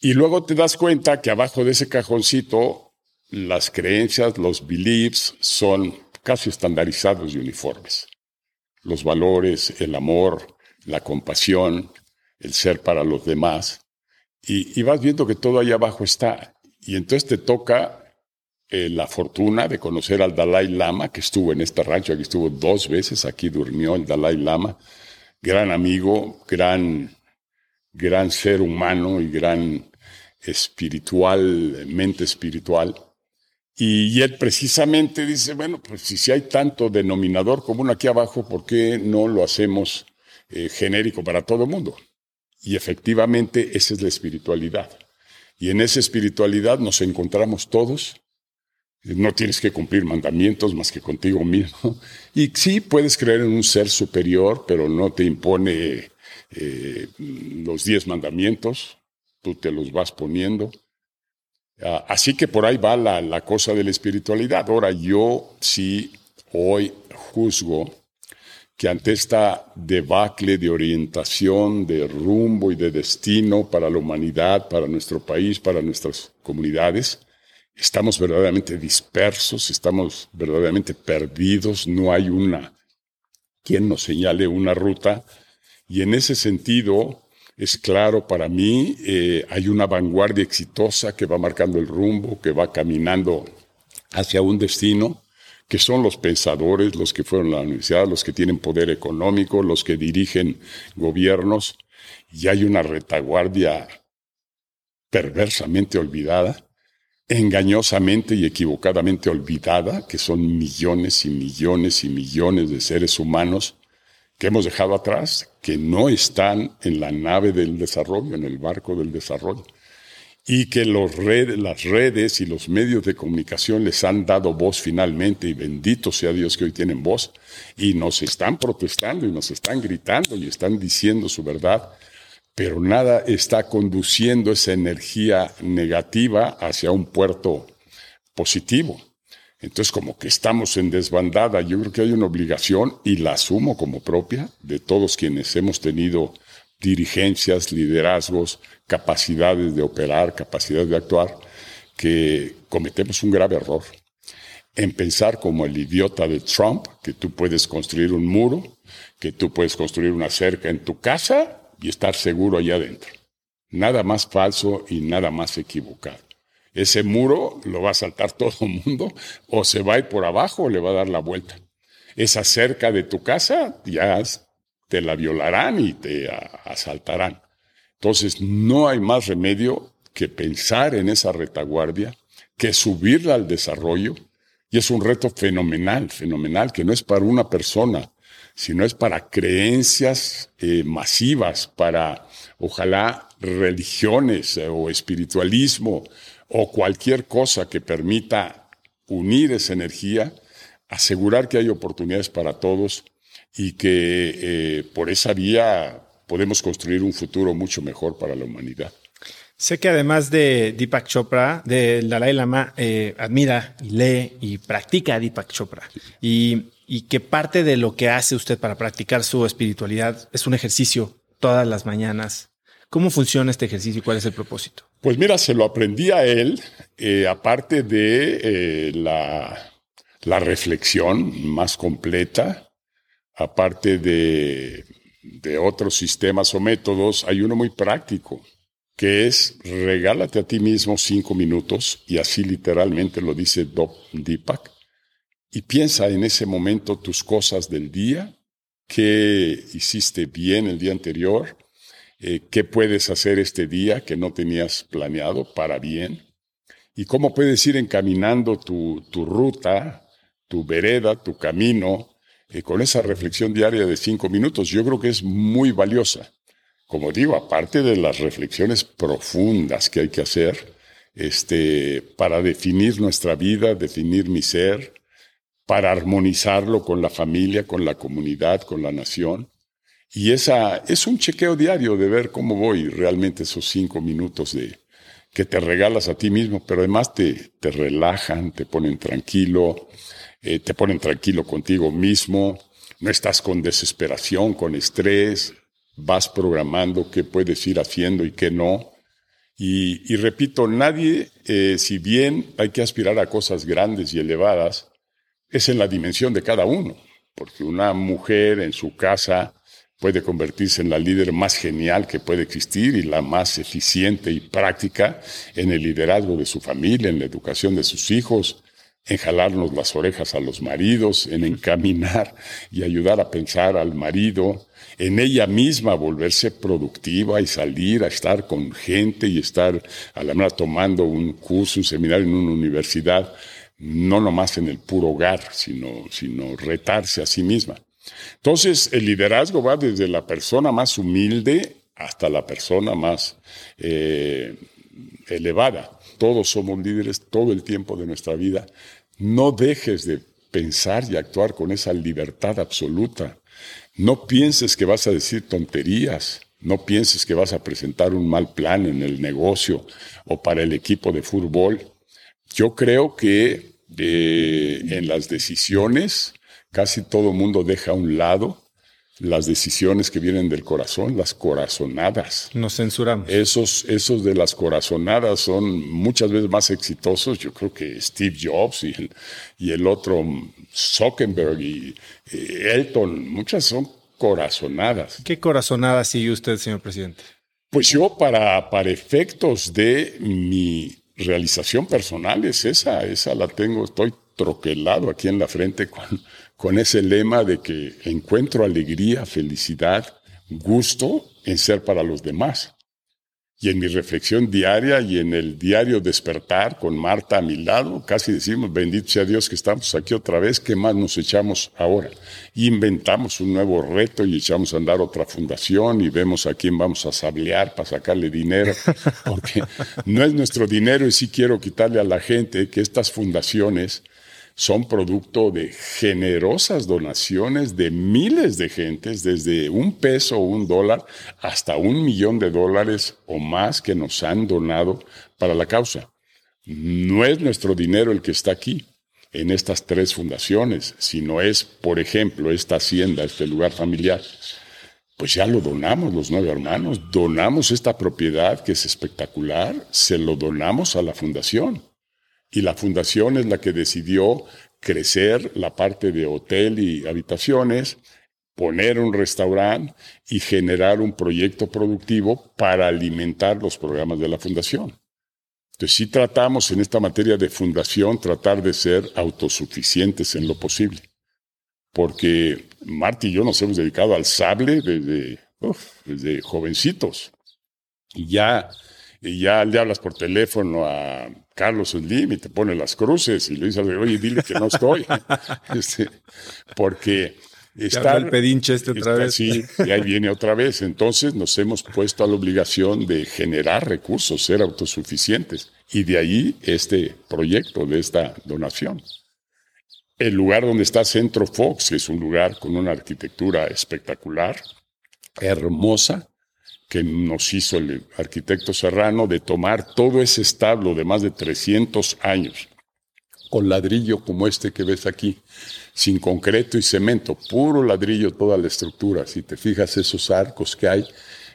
Y luego te das cuenta que abajo de ese cajoncito las creencias, los beliefs son casi estandarizados y uniformes los valores, el amor, la compasión, el ser para los demás. Y, vas viendo que todo ahí abajo está. Y entonces te toca eh, la fortuna de conocer al Dalai Lama, que estuvo en este rancho, aquí estuvo dos veces, aquí durmió el Dalai Lama, gran amigo, gran, gran ser humano y gran espiritual, mente espiritual. Y, él precisamente dice, bueno, pues si, hay tanto denominador común aquí abajo, ¿por qué no lo hacemos eh, genérico para todo el mundo? Y efectivamente esa es la espiritualidad. Y en esa espiritualidad nos encontramos todos. No tienes que cumplir mandamientos más que contigo mismo. Y sí, puedes creer en un ser superior, pero no te impone eh, los diez mandamientos. Tú te los vas poniendo. Ah, así que por ahí va la, cosa de la espiritualidad. Ahora, yo sí hoy juzgo que ante esta debacle de orientación, de rumbo y de destino para la humanidad, para nuestro país, para nuestras comunidades, estamos verdaderamente dispersos, estamos verdaderamente perdidos, no hay una quien nos señale una ruta. Y en ese sentido, es claro para mí, eh, hay una vanguardia exitosa que va marcando el rumbo, que va caminando hacia un destino, que son los pensadores, los que fueron a la universidad, los que tienen poder económico, los que dirigen gobiernos, y hay una retaguardia perversamente olvidada, engañosamente y equivocadamente olvidada, que son millones y millones y millones de seres humanos que hemos dejado atrás, que no están en la nave del desarrollo, en el barco del desarrollo, y que las redes y los medios de comunicación les han dado voz finalmente, y bendito sea Dios que hoy tienen voz, y nos están protestando y nos están gritando y están diciendo su verdad, pero nada está conduciendo esa energía negativa hacia un puerto positivo. Entonces, como que estamos en desbandada, yo creo que hay una obligación, y la asumo como propia, de todos quienes hemos tenido dirigencias, liderazgos, capacidades de operar, capacidades de actuar, que cometemos un grave error en pensar como el idiota de Trump, que tú puedes construir un muro, que tú puedes construir una cerca en tu casa y estar seguro allá adentro. Nada más falso y nada más equivocado ese muro lo va a saltar <laughs> todo el mundo o se va a ir por abajo o le va a dar la vuelta. esa cerca de tu casa, ya te la violarán y te asaltarán. Entonces, no hay más remedio que pensar en esa retaguardia, que subirla al desarrollo, y es un reto fenomenal, fenomenal, que no es para una persona, sino es para creencias eh, masivas, para, ojalá, religiones eh, o espiritualismo o cualquier cosa que permita unir esa energía, asegurar que hay oportunidades para todos y que eh, por esa vía podemos construir un futuro mucho mejor para la humanidad. Sé que además de Deepak Chopra, de Dalai Lama, admira lee y practica Deepak Chopra. Y, y, que parte de lo que hace usted para practicar su espiritualidad es un ejercicio todas las mañanas. ¿Cómo funciona este ejercicio y cuál es el propósito? Pues mira, se lo aprendí a él, eh, aparte de eh, la, reflexión más completa, aparte de, de otros sistemas o métodos, hay uno muy práctico que es regálate a ti mismo cinco minutos, y así literalmente lo dice Dop Deepak, y piensa en ese momento tus cosas del día, qué hiciste bien el día anterior, eh, qué puedes hacer este día que no tenías planeado para bien, y cómo puedes ir encaminando tu, ruta, tu vereda, tu camino, eh, con esa reflexión diaria de cinco minutos. Yo creo que es muy valiosa como digo, aparte de las reflexiones profundas que hay que hacer, este, para definir nuestra vida, definir mi ser, para armonizarlo con la familia, con la comunidad, con la nación. Y esa es un chequeo diario de ver cómo voy realmente esos cinco minutos de que te regalas a ti mismo, pero además te, te relajan, te ponen tranquilo, eh, te ponen tranquilo contigo mismo, no estás con desesperación, con estrés, vas programando qué puedes ir haciendo y qué no. Y, repito, nadie, eh, si bien hay que aspirar a cosas grandes y elevadas, es en la dimensión de cada uno, porque una mujer en su casa puede convertirse en la líder más genial que puede existir y la más eficiente y práctica en el liderazgo de su familia, en la educación de sus hijos, en jalarnos las orejas a los maridos, en encaminar y ayudar a pensar al marido, en ella misma volverse productiva y salir a estar con gente y estar a la manera tomando un curso, un seminario en una universidad, no nomás en el puro hogar, sino, sino retarse a sí misma. Entonces, el liderazgo va desde la persona más humilde hasta la persona más eh, elevada. Todos somos líderes todo el tiempo de nuestra vida. No dejes de pensar y actuar con esa libertad absoluta no pienses que vas a decir tonterías, no pienses que vas a presentar un mal plan en el negocio o para el equipo de fútbol. Yo creo que eh, en las decisiones casi todo mundo deja a un lado las decisiones que vienen del corazón, las corazonadas. Nos censuramos. Esos, esos de las corazonadas son muchas veces más exitosos. Yo creo que Steve Jobs y el, y el otro Zuckerberg y Elton, muchas son corazonadas. ¿Qué corazonadas sigue usted, señor presidente? Pues yo, para, para efectos de mi realización personal, es esa, esa la tengo, estoy troquelado aquí en la frente con con ese lema de que encuentro alegría, felicidad, gusto en ser para los demás. Y en mi reflexión diaria y en el diario despertar con Marta a mi lado, casi decimos, bendito sea Dios que estamos aquí otra vez, ¿qué más nos echamos ahora? Y inventamos un nuevo reto y echamos a andar otra fundación y vemos a quién vamos a sablear para sacarle dinero, porque no es nuestro dinero y sí quiero quitarle a la gente que estas fundaciones son producto de generosas donaciones de miles de gentes, desde un peso o un dólar hasta un millón de dólares o más que nos han donado para la causa. No es nuestro dinero el que está aquí en estas tres fundaciones, sino es, por ejemplo, esta hacienda, este lugar familiar. Pues ya lo donamos los nueve hermanos, donamos esta propiedad que es espectacular, se lo donamos a la fundación. Y la fundación es la que decidió crecer la parte de hotel y habitaciones, poner un restaurante y generar un proyecto productivo para alimentar los programas de la fundación. Entonces, sí tratamos en esta materia de fundación, tratar de ser autosuficientes en lo posible. porque Marty y yo nos hemos dedicado al sable desde, desde jovencitos. Y ya, y ya le hablas por teléfono a Carlos Slim y te pone las cruces y le dices, oye, dile que no estoy. <laughs> Este, porque Está el pedinche este otra vez. Sí, y ahí viene otra vez. Entonces nos hemos puesto a la obligación de generar recursos, ser autosuficientes. Y de ahí este proyecto, de esta donación. El lugar donde está Centro Fox, que es un lugar con una arquitectura espectacular, hermosa, que nos hizo el arquitecto Serrano de tomar todo ese establo de más de 300 años, con ladrillo como este que ves aquí, sin concreto y cemento, puro ladrillo toda la estructura. Si te fijas, esos arcos que hay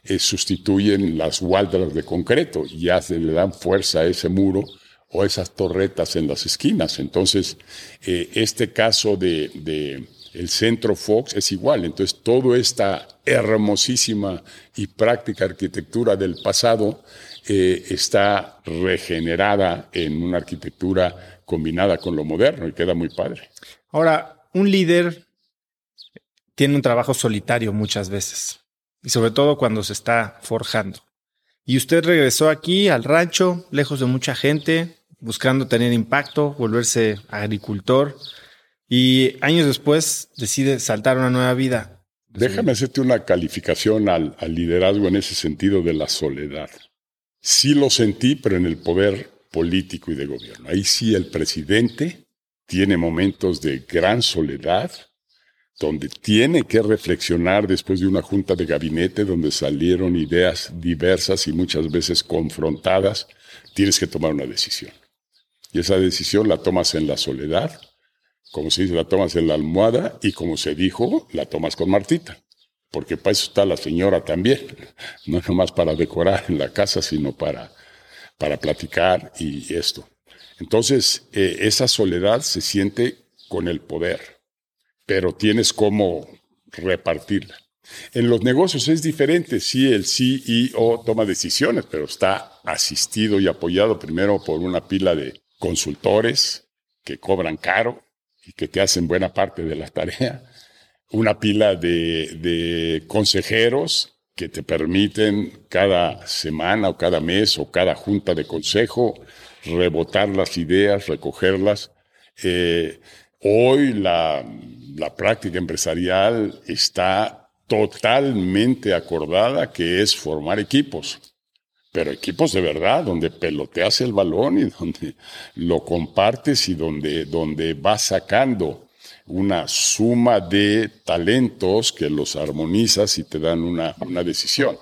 eh, sustituyen las gualdras de concreto y ya le dan fuerza a ese muro o esas torretas en las esquinas. Entonces, eh, este caso de, el centro Fox es igual. Entonces, toda esta hermosísima y práctica arquitectura del pasado eh, está regenerada en una arquitectura combinada con lo moderno y queda muy padre. Ahora, un líder tiene un trabajo solitario muchas veces, y sobre todo cuando se está forjando. Y usted regresó aquí al rancho, lejos de mucha gente, buscando tener impacto, volverse agricultor, y años después decide saltar una nueva vida. Déjame hacerte una calificación al, al liderazgo en ese sentido de la soledad. Sí lo sentí, pero en el poder político y de gobierno. Ahí sí el presidente tiene momentos de gran soledad, donde tiene que reflexionar después de una junta de gabinete donde salieron ideas diversas y muchas veces confrontadas, tienes que tomar una decisión. Y esa decisión la tomas en la soledad, como se dice, la tomas en la almohada y como se dijo, la tomas con Martita. Porque para eso está la señora también, <laughs> no es nomás para decorar en la casa, sino para, para platicar y esto. Entonces, eh, esa soledad se siente con el poder, pero tienes cómo repartirla. En los negocios es diferente, sí, el CEO toma decisiones, pero está asistido y apoyado primero por una pila de consultores que cobran caro que te hacen buena parte de la tarea, una pila de, de consejeros que te permiten cada semana o cada mes o cada junta de consejo rebotar las ideas, recogerlas. Eh, hoy la, la práctica empresarial está totalmente acordada que es formar equipos, pero equipos de verdad, donde peloteas el balón y donde lo compartes y donde, donde vas sacando una suma de talentos que los armonizas y te dan una, una decisión.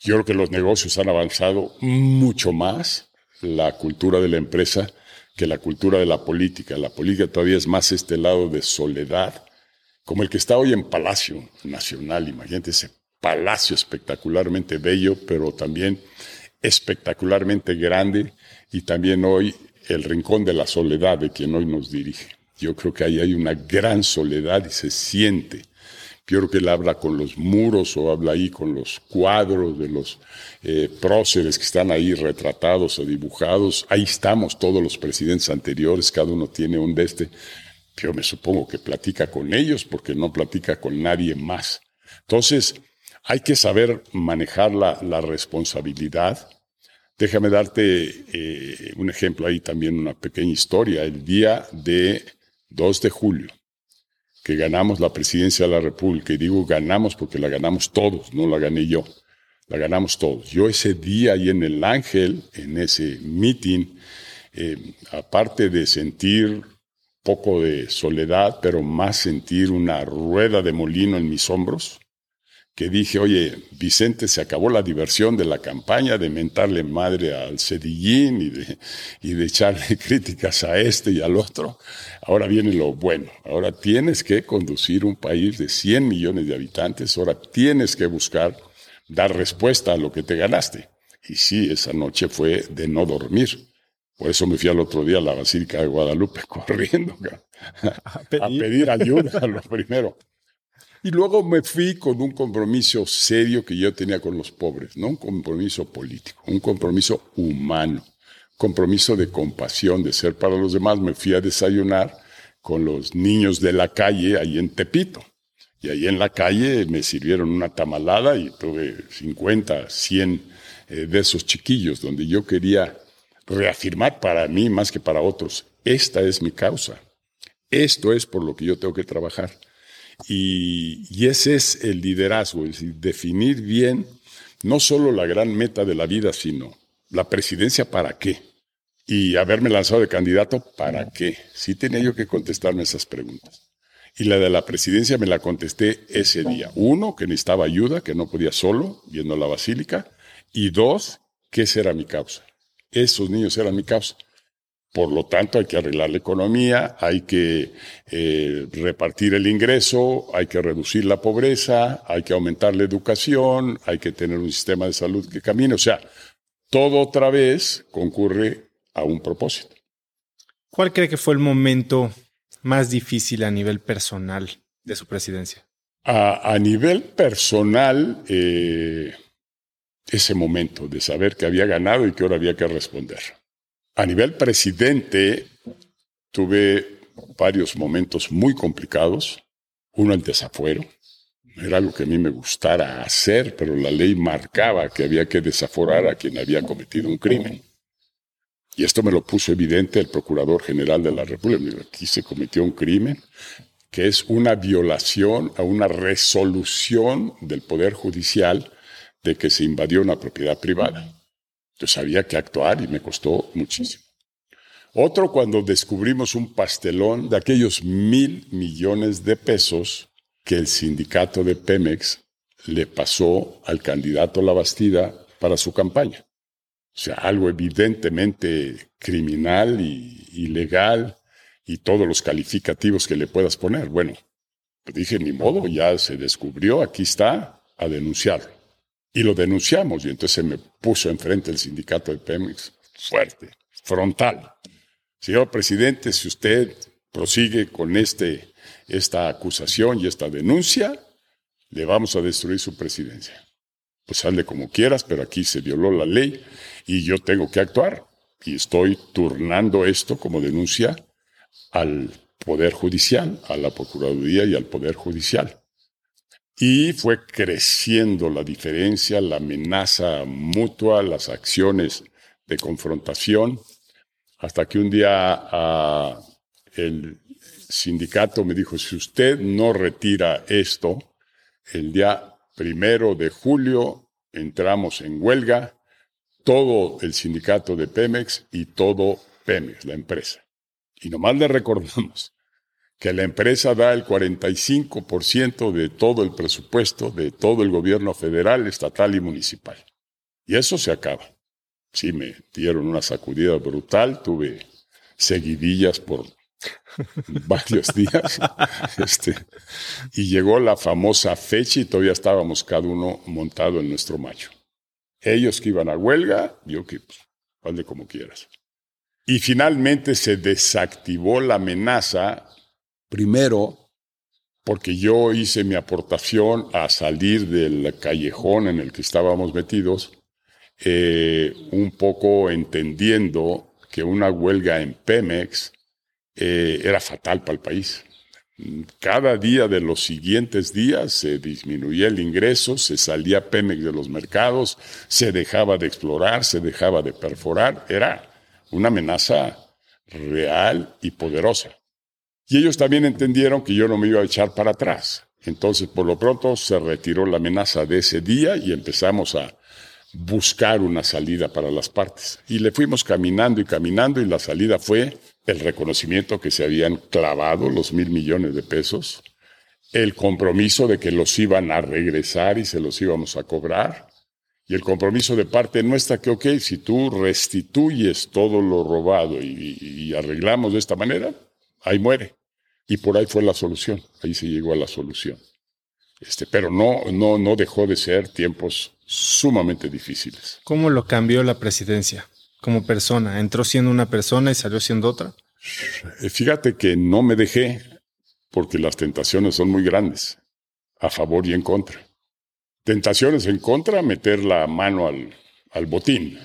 Yo creo que los negocios han avanzado mucho más la cultura de la empresa que la cultura de la política. La política todavía es más este lado de soledad, como el que está hoy en Palacio Nacional. Imagínate ese palacio espectacularmente bello, pero también espectacularmente grande y también hoy el rincón de la soledad de quien hoy nos dirige. Yo creo que ahí hay una gran soledad y se siente yo creo que él habla con los muros o habla ahí con los cuadros de los eh, próceres que están ahí retratados o dibujados. Ahí estamos todos los presidentes anteriores, cada uno tiene un de este. Yo me supongo que platica con ellos porque no platica con nadie más. Entonces, hay que saber manejar la, responsabilidad. Déjame darte eh, un ejemplo ahí también, una pequeña historia. El día de 2 de julio que ganamos la presidencia de la República, y digo ganamos porque la ganamos todos, no la gané yo, la ganamos todos. Yo ese día ahí en el Ángel, en ese meeting, eh, aparte de sentir poco de soledad, pero más sentir una rueda de molino en mis hombros, que dije, oye, Vicente, se acabó la diversión de la campaña de mentarle madre al Cedillín y de, y de echarle <laughs> críticas a este y al otro. Ahora viene lo bueno. Ahora tienes que conducir un país de 100 millones de habitantes. Ahora tienes que buscar dar respuesta a lo que te ganaste. Y sí, esa noche fue de no dormir. Por eso me fui al otro día a la Basílica de Guadalupe <laughs> corriendo a pedir, a ayuda, lo primero. Y luego me fui con un compromiso serio que yo tenía con los pobres, no un compromiso político, un compromiso humano, compromiso de compasión, de ser para los demás. Me fui a desayunar con los niños de la calle ahí en Tepito. Y ahí en la calle me sirvieron una tamalada y tuve 50, 100 eh, de esos chiquillos donde yo quería reafirmar para mí más que para otros, esta es mi causa. Esto es por lo que yo tengo que trabajar. Y, y ese es el liderazgo, es decir, definir bien no solo la gran meta de la vida, sino la presidencia para qué. Y haberme lanzado de candidato para qué. Sí tenía yo que contestarme esas preguntas. Y la de la presidencia me la contesté ese día. Uno, que necesitaba ayuda, que no podía solo, viendo la basílica. Y dos, que esa era mi causa. Esos niños eran mi causa. Por lo tanto, hay que arreglar la economía, hay que eh, repartir el ingreso, hay que reducir la pobreza, hay que aumentar la educación, hay que tener un sistema de salud que camine. O sea, todo otra vez concurre a un propósito. ¿Cuál cree que fue el momento más difícil a nivel personal de su presidencia? A, nivel personal, eh, ese momento de saber que había ganado y que ahora había que responder. A nivel presidente, tuve varios momentos muy complicados. Uno en desafuero. Era algo que a mí me gustara hacer, pero la ley marcaba que había que desaforar a quien había cometido un crimen. Y esto me lo puso evidente el Procurador General de la República. Aquí se cometió un crimen que es una violación a una resolución del Poder Judicial de que se invadió una propiedad privada. Yo sabía que actuar y me costó muchísimo. Otro cuando descubrimos un pastelón de aquellos mil millones de pesos que el sindicato de Pemex le pasó al candidato La Bastida para su campaña. O sea, algo evidentemente criminal y ilegal y todos los calificativos que le puedas poner. Bueno, pues dije, ni modo, ya se descubrió, aquí está, a denunciarlo. Y lo denunciamos y entonces se me puso enfrente el sindicato de Pemex fuerte, frontal. Señor presidente, si usted prosigue con este, esta acusación y esta denuncia, le vamos a destruir su presidencia. Pues hazle como quieras, pero aquí se violó la ley y yo tengo que actuar. Y estoy turnando esto como denuncia al Poder Judicial, a la Procuraduría y al Poder Judicial. Y fue creciendo la diferencia, la amenaza mutua, las acciones de confrontación, hasta que un día ah, el sindicato me dijo, si usted no retira esto, el día primero de julio entramos en huelga todo el sindicato de Pemex y todo Pemex, la empresa. Y nomás le recordamos que la empresa da el 45% de todo el presupuesto de todo el gobierno federal, estatal y municipal. Y eso se acaba. Sí, me dieron una sacudida brutal, tuve seguidillas por <laughs> varios días. <laughs> Este, y llegó la famosa fecha y todavía estábamos cada uno montado en nuestro macho. Ellos que iban a huelga, yo que, pues, como quieras. Y finalmente se desactivó la amenaza, primero porque yo hice mi aportación a salir del callejón en el que estábamos metidos, eh, un poco entendiendo que una huelga en Pemex eh, era fatal para el país. Cada día de los siguientes días se disminuía el ingreso, se salía Pemex de los mercados, se dejaba de explorar, se dejaba de perforar. Era una amenaza real y poderosa. Y ellos también entendieron que yo no me iba a echar para atrás. Entonces, por lo pronto, se retiró la amenaza de ese día y empezamos a buscar una salida para las partes. Y le fuimos caminando y caminando y la salida fue el reconocimiento que se habían clavado los mil millones de pesos, el compromiso de que los iban a regresar y se los íbamos a cobrar, y el compromiso de parte nuestra que, ok, si tú restituyes todo lo robado y, arreglamos de esta manera, ahí muere. Y por ahí fue la solución, ahí se llegó a la solución. Este, pero no, no, no dejó de ser tiempos sumamente difíciles. ¿Cómo lo cambió la presidencia? como persona? ¿Entró siendo una persona y salió siendo otra? Eh, fíjate que no me dejé porque las tentaciones son muy grandes, a favor y en contra. Tentaciones en contra, meter la mano al, al botín.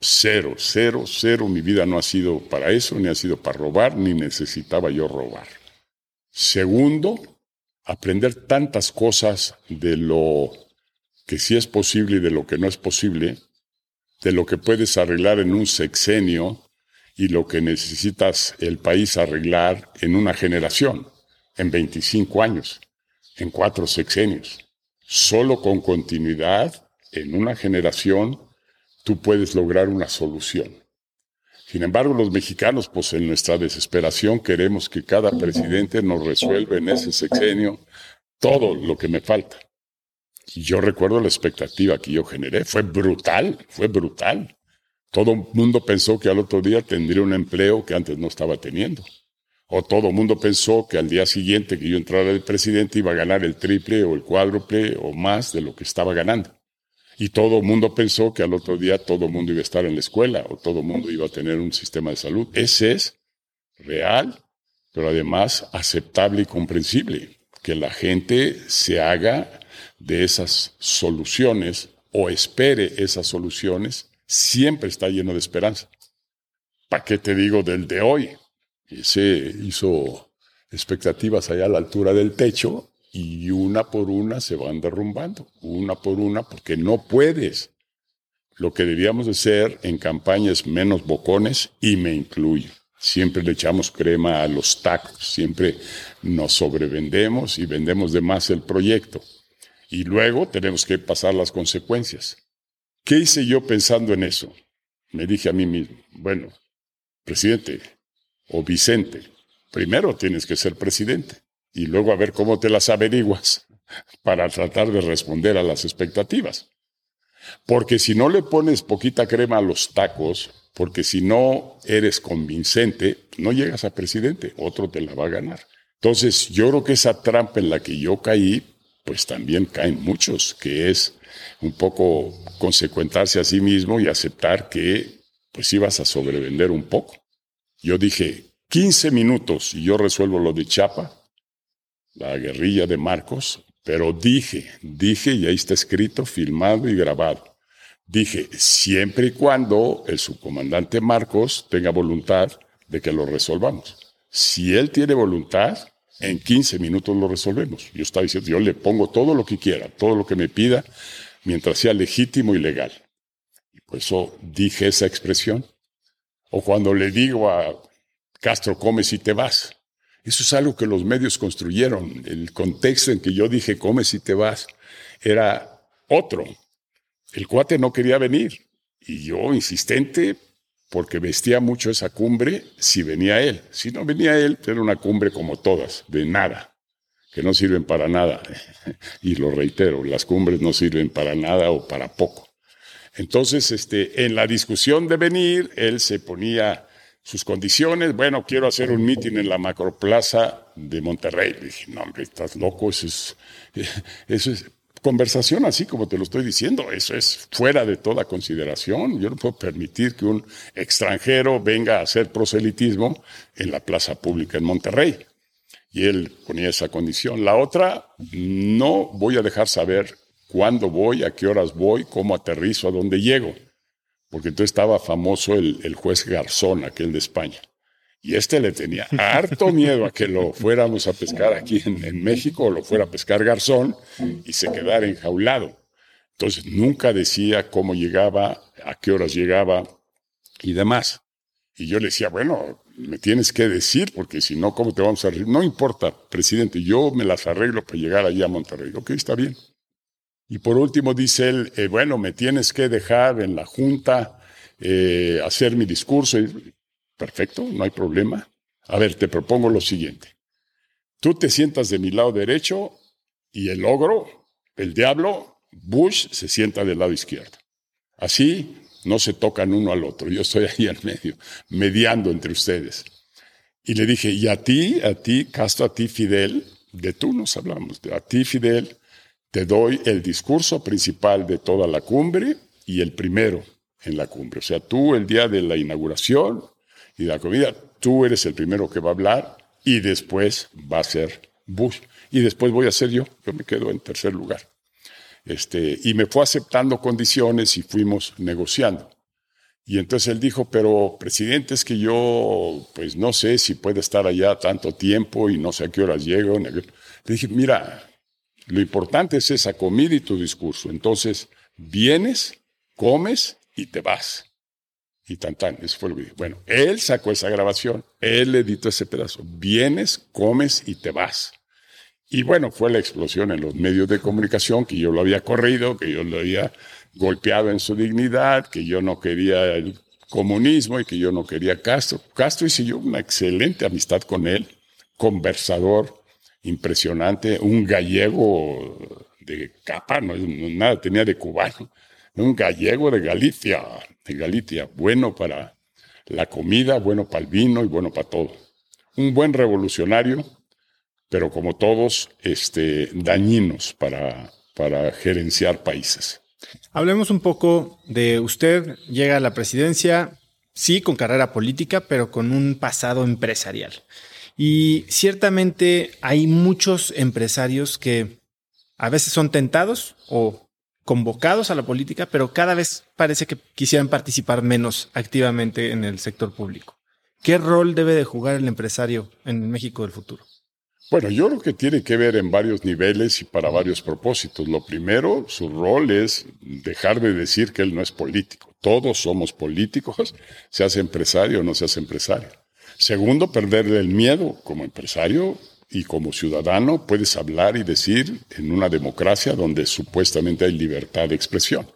Cero, cero, cero. Mi vida no ha sido para eso, ni ha sido para robar, ni necesitaba yo robar. Segundo, aprender tantas cosas de lo que sí es posible y de lo que no es posible, de lo que puedes arreglar en un sexenio y lo que necesitas el país arreglar en una generación, en 25 años, en cuatro sexenios. Solo con continuidad, en una generación, tú puedes lograr una solución. Sin embargo, los mexicanos, pues en nuestra desesperación, queremos que cada presidente nos resuelva en ese sexenio todo lo que me falta. Y yo recuerdo la expectativa que yo generé. Fue brutal, fue brutal. Todo el mundo pensó que al otro día tendría un empleo que antes no estaba teniendo. O todo el mundo pensó que al día siguiente que yo entrara de presidente iba a ganar el triple o el cuádruple o más de lo que estaba ganando. Y todo el mundo pensó que al otro día todo el mundo iba a estar en la escuela o todo el mundo iba a tener un sistema de salud. Ese es real, pero además aceptable y comprensible. Que la gente se haga de esas soluciones o espere esas soluciones siempre está lleno de esperanza. ¿Para qué te digo del de hoy? Ese hizo expectativas allá a la altura del techo y una por una se van derrumbando, una por una, porque no puedes. Lo que debíamos de ser en campañas menos bocones, y me incluyo. Siempre le echamos crema a los tacos, siempre nos sobrevendemos y vendemos de más el proyecto. Y luego tenemos que pasar las consecuencias. ¿Qué hice yo pensando en eso? Me dije a mí mismo, bueno, presidente o Vicente, primero tienes que ser presidente y luego a ver cómo te las averiguas para tratar de responder a las expectativas. Porque si no le pones poquita crema a los tacos, porque si no eres convincente, no llegas a presidente, otro te la va a ganar. Entonces, yo creo que esa trampa en la que yo caí, pues también caen muchos, que es un poco consecuentarse a sí mismo y aceptar que pues ibas a sobrevender un poco. Yo dije, 15 minutos y yo resuelvo lo de Chapa, la guerrilla de Marcos, pero dije, dije, y ahí está escrito, filmado y grabado. Dije, siempre y cuando el subcomandante Marcos tenga voluntad de que lo resolvamos. Si él tiene voluntad, en 15 minutos lo resolvemos. Yo estaba diciendo, yo le pongo todo lo que quiera, todo lo que me pida, mientras sea legítimo y legal. Y por eso dije esa expresión. O cuando le digo a Castro, come si te vas. Eso es algo que los medios construyeron. El contexto en que yo dije, come si te vas, era otro. El cuate no quería venir. Y yo, insistente, porque vestía mucho esa cumbre, si venía él. Si no venía él, era una cumbre como todas, de nada que no sirven para nada. <laughs> y lo reitero, las cumbres no sirven para nada o para poco. Entonces, este, en la discusión de venir, él se ponía sus condiciones. Bueno, quiero hacer un mitin en la macroplaza de Monterrey. Le dije, no, hombre, estás loco, eso es, <laughs> eso es conversación así como te lo estoy diciendo. Eso es fuera de toda consideración. Yo no puedo permitir que un extranjero venga a hacer proselitismo en la plaza pública en Monterrey. Y él ponía esa condición. La otra, no voy a dejar saber cuándo voy, a qué horas voy, cómo aterrizo, a dónde llego. Porque entonces estaba famoso el, juez Garzón, aquel de España. Y este le tenía harto miedo a que lo fuéramos a pescar aquí en, México o lo fuera a pescar Garzón y se quedara enjaulado. Entonces nunca decía cómo llegaba, a qué horas llegaba y demás. Y yo le decía, bueno, me tienes que decir, porque si no, ¿cómo te vamos a? No importa, presidente, yo me las arreglo para llegar allá a Monterrey. Ok, está bien. Y por último dice él, eh, bueno, me tienes que dejar en la junta eh, hacer mi discurso. Perfecto, no hay problema. A ver, te propongo lo siguiente. Tú te sientas de mi lado derecho y el ogro, el diablo, Bush, se sienta del lado izquierdo. Así no se tocan uno al otro. Yo estoy ahí en medio, mediando entre ustedes. Y le dije, y a ti, a ti, Castro, a ti, Fidel, de tú nos hablamos, a ti, Fidel, te doy el discurso principal de toda la cumbre y el primero en la cumbre. O sea, tú el día de la inauguración y la comida, tú eres el primero que va a hablar y después va a ser Bush. Y después voy a ser yo, yo me quedo en tercer lugar. Este, y me fue aceptando condiciones y fuimos negociando. Y entonces él dijo, pero presidente, es que yo, pues no sé si puede estar allá tanto tiempo y no sé a qué horas llego. Le dije, mira, lo importante es esa comida y tu discurso. Entonces, vienes, comes y te vas. Y tan tan, eso fue que dije. Bueno, él sacó esa grabación, él editó ese pedazo. Vienes, comes y te vas. Y bueno, fue la explosión en los medios de comunicación, que yo lo había corrido, que yo lo había golpeado en su dignidad, que yo no quería el comunismo y que yo no quería Castro. Castro hice yo una excelente amistad con él, conversador, impresionante, un gallego de capa, no, nada tenía de cubano, un gallego de Galicia, de Galicia, bueno para la comida, bueno para el vino y bueno para todo. Un buen revolucionario, pero como todos, este, dañinos para, para gerenciar países. Hablemos un poco de usted, llega a la presidencia, sí, con carrera política, pero con un pasado empresarial. Y ciertamente hay muchos empresarios que a veces son tentados o convocados a la política, pero cada vez parece que quisieran participar menos activamente en el sector público. ¿Qué rol debe de jugar el empresario en México del futuro? Bueno, yo creo que tiene que ver en varios niveles y para varios propósitos. Lo primero, su rol es dejar de decir que él no es político. Todos somos políticos, seas empresario o no seas empresario. Segundo, perderle el miedo como empresario y como ciudadano puedes hablar y decir en una democracia donde supuestamente hay libertad de expresión.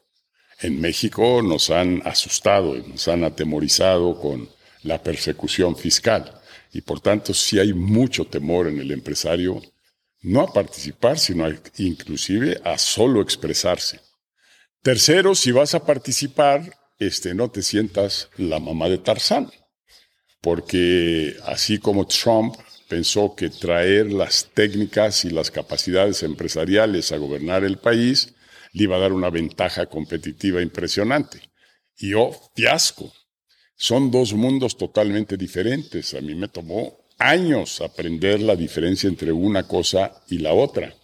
En México nos han asustado, nos han atemorizado con la persecución fiscal. Y por tanto, sí hay mucho temor en el empresario, no a participar, sino inclusive a solo expresarse. Tercero, si vas a participar, este, no te sientas la mamá de Tarzán, porque así como Trump pensó que traer las técnicas y las capacidades empresariales a gobernar el país le iba a dar una ventaja competitiva impresionante. Y oh, fiasco, son dos mundos totalmente diferentes. A mí me tomó años aprender la diferencia entre una cosa y la otra.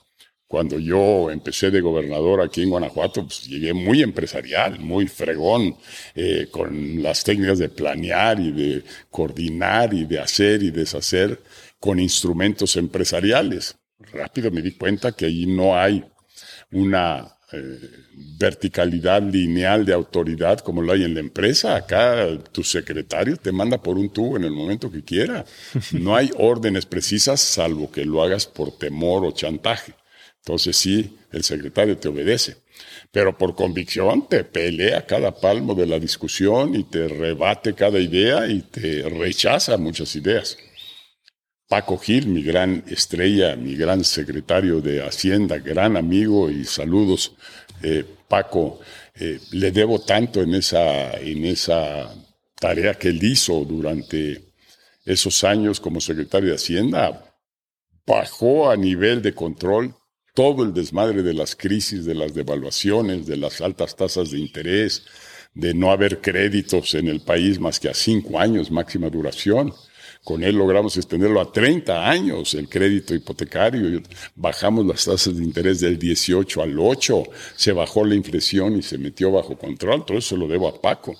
Cuando yo empecé de gobernador aquí en Guanajuato, pues llegué muy empresarial, muy fregón, eh, con las técnicas de planear y de coordinar y de hacer y deshacer con instrumentos empresariales. Rápido me di cuenta que allí no hay una eh, verticalidad lineal de autoridad como lo hay en la empresa. Acá tu secretario te manda por un tubo en el momento que quiera. No hay <laughs> órdenes precisas salvo que lo hagas por temor o chantaje. Entonces sí, el secretario te obedece. Pero por convicción te pelea cada palmo de la discusión y te rebate cada idea y te rechaza muchas ideas. Paco Gil, mi gran estrella, mi gran secretario de Hacienda, gran amigo y saludos, eh, Paco, eh, le debo tanto en esa, en esa tarea que él hizo durante esos años como secretario de Hacienda. Bajó a nivel de control todo el desmadre de las crisis, de las devaluaciones, de las altas tasas de interés, de no haber créditos en el país más que a cinco años máxima duración. Con él logramos extenderlo a 30 años el crédito hipotecario. Bajamos las tasas de interés del 18 al 8. Se bajó la inflación y se metió bajo control. Todo eso lo debo a Paco.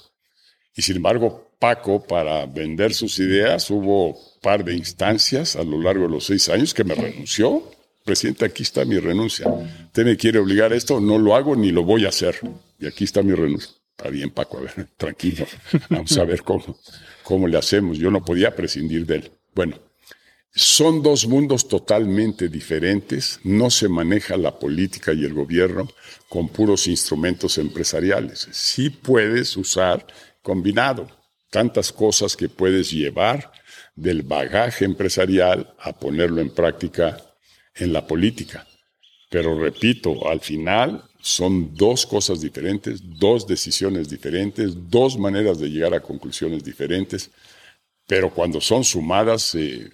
Y sin embargo, Paco, para vender sus ideas, hubo un par de instancias a lo largo de los seis años que me renunció. Presidente, aquí está mi renuncia. Usted me quiere obligar a esto, no lo hago ni lo voy a hacer. Y aquí está mi renuncia. Está bien, Paco, a ver, <laughs> tranquilo. Vamos a ver cómo. ¿Cómo le hacemos? Yo no podía prescindir de él. Bueno, son dos mundos totalmente diferentes. No se maneja la política y el gobierno con puros instrumentos empresariales. Sí puedes usar combinado tantas cosas que puedes llevar del bagaje empresarial a ponerlo en práctica en la política. Pero repito, al final son dos cosas diferentes, dos decisiones diferentes, dos maneras de llegar a conclusiones diferentes, pero cuando son sumadas se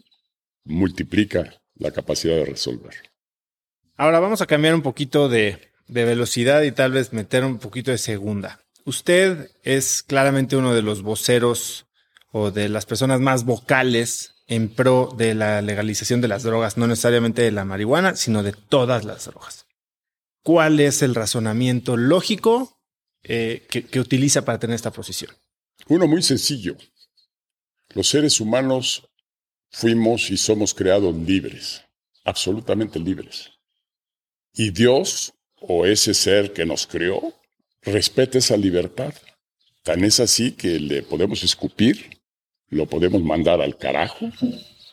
multiplica la capacidad de resolver. Ahora vamos a cambiar un poquito de, de velocidad y tal vez meter un poquito de segunda. Usted es claramente uno de los voceros o de las personas más vocales en pro de la legalización de las drogas, no necesariamente de la marihuana, sino de todas las drogas cuál es el razonamiento lógico eh, que, utiliza para tener esta posición. Uno muy sencillo. Los seres humanos fuimos y somos creados libres, absolutamente libres. Y Dios, o ese ser que nos creó, respeta esa libertad. Tan es así que le podemos escupir, lo podemos mandar al carajo,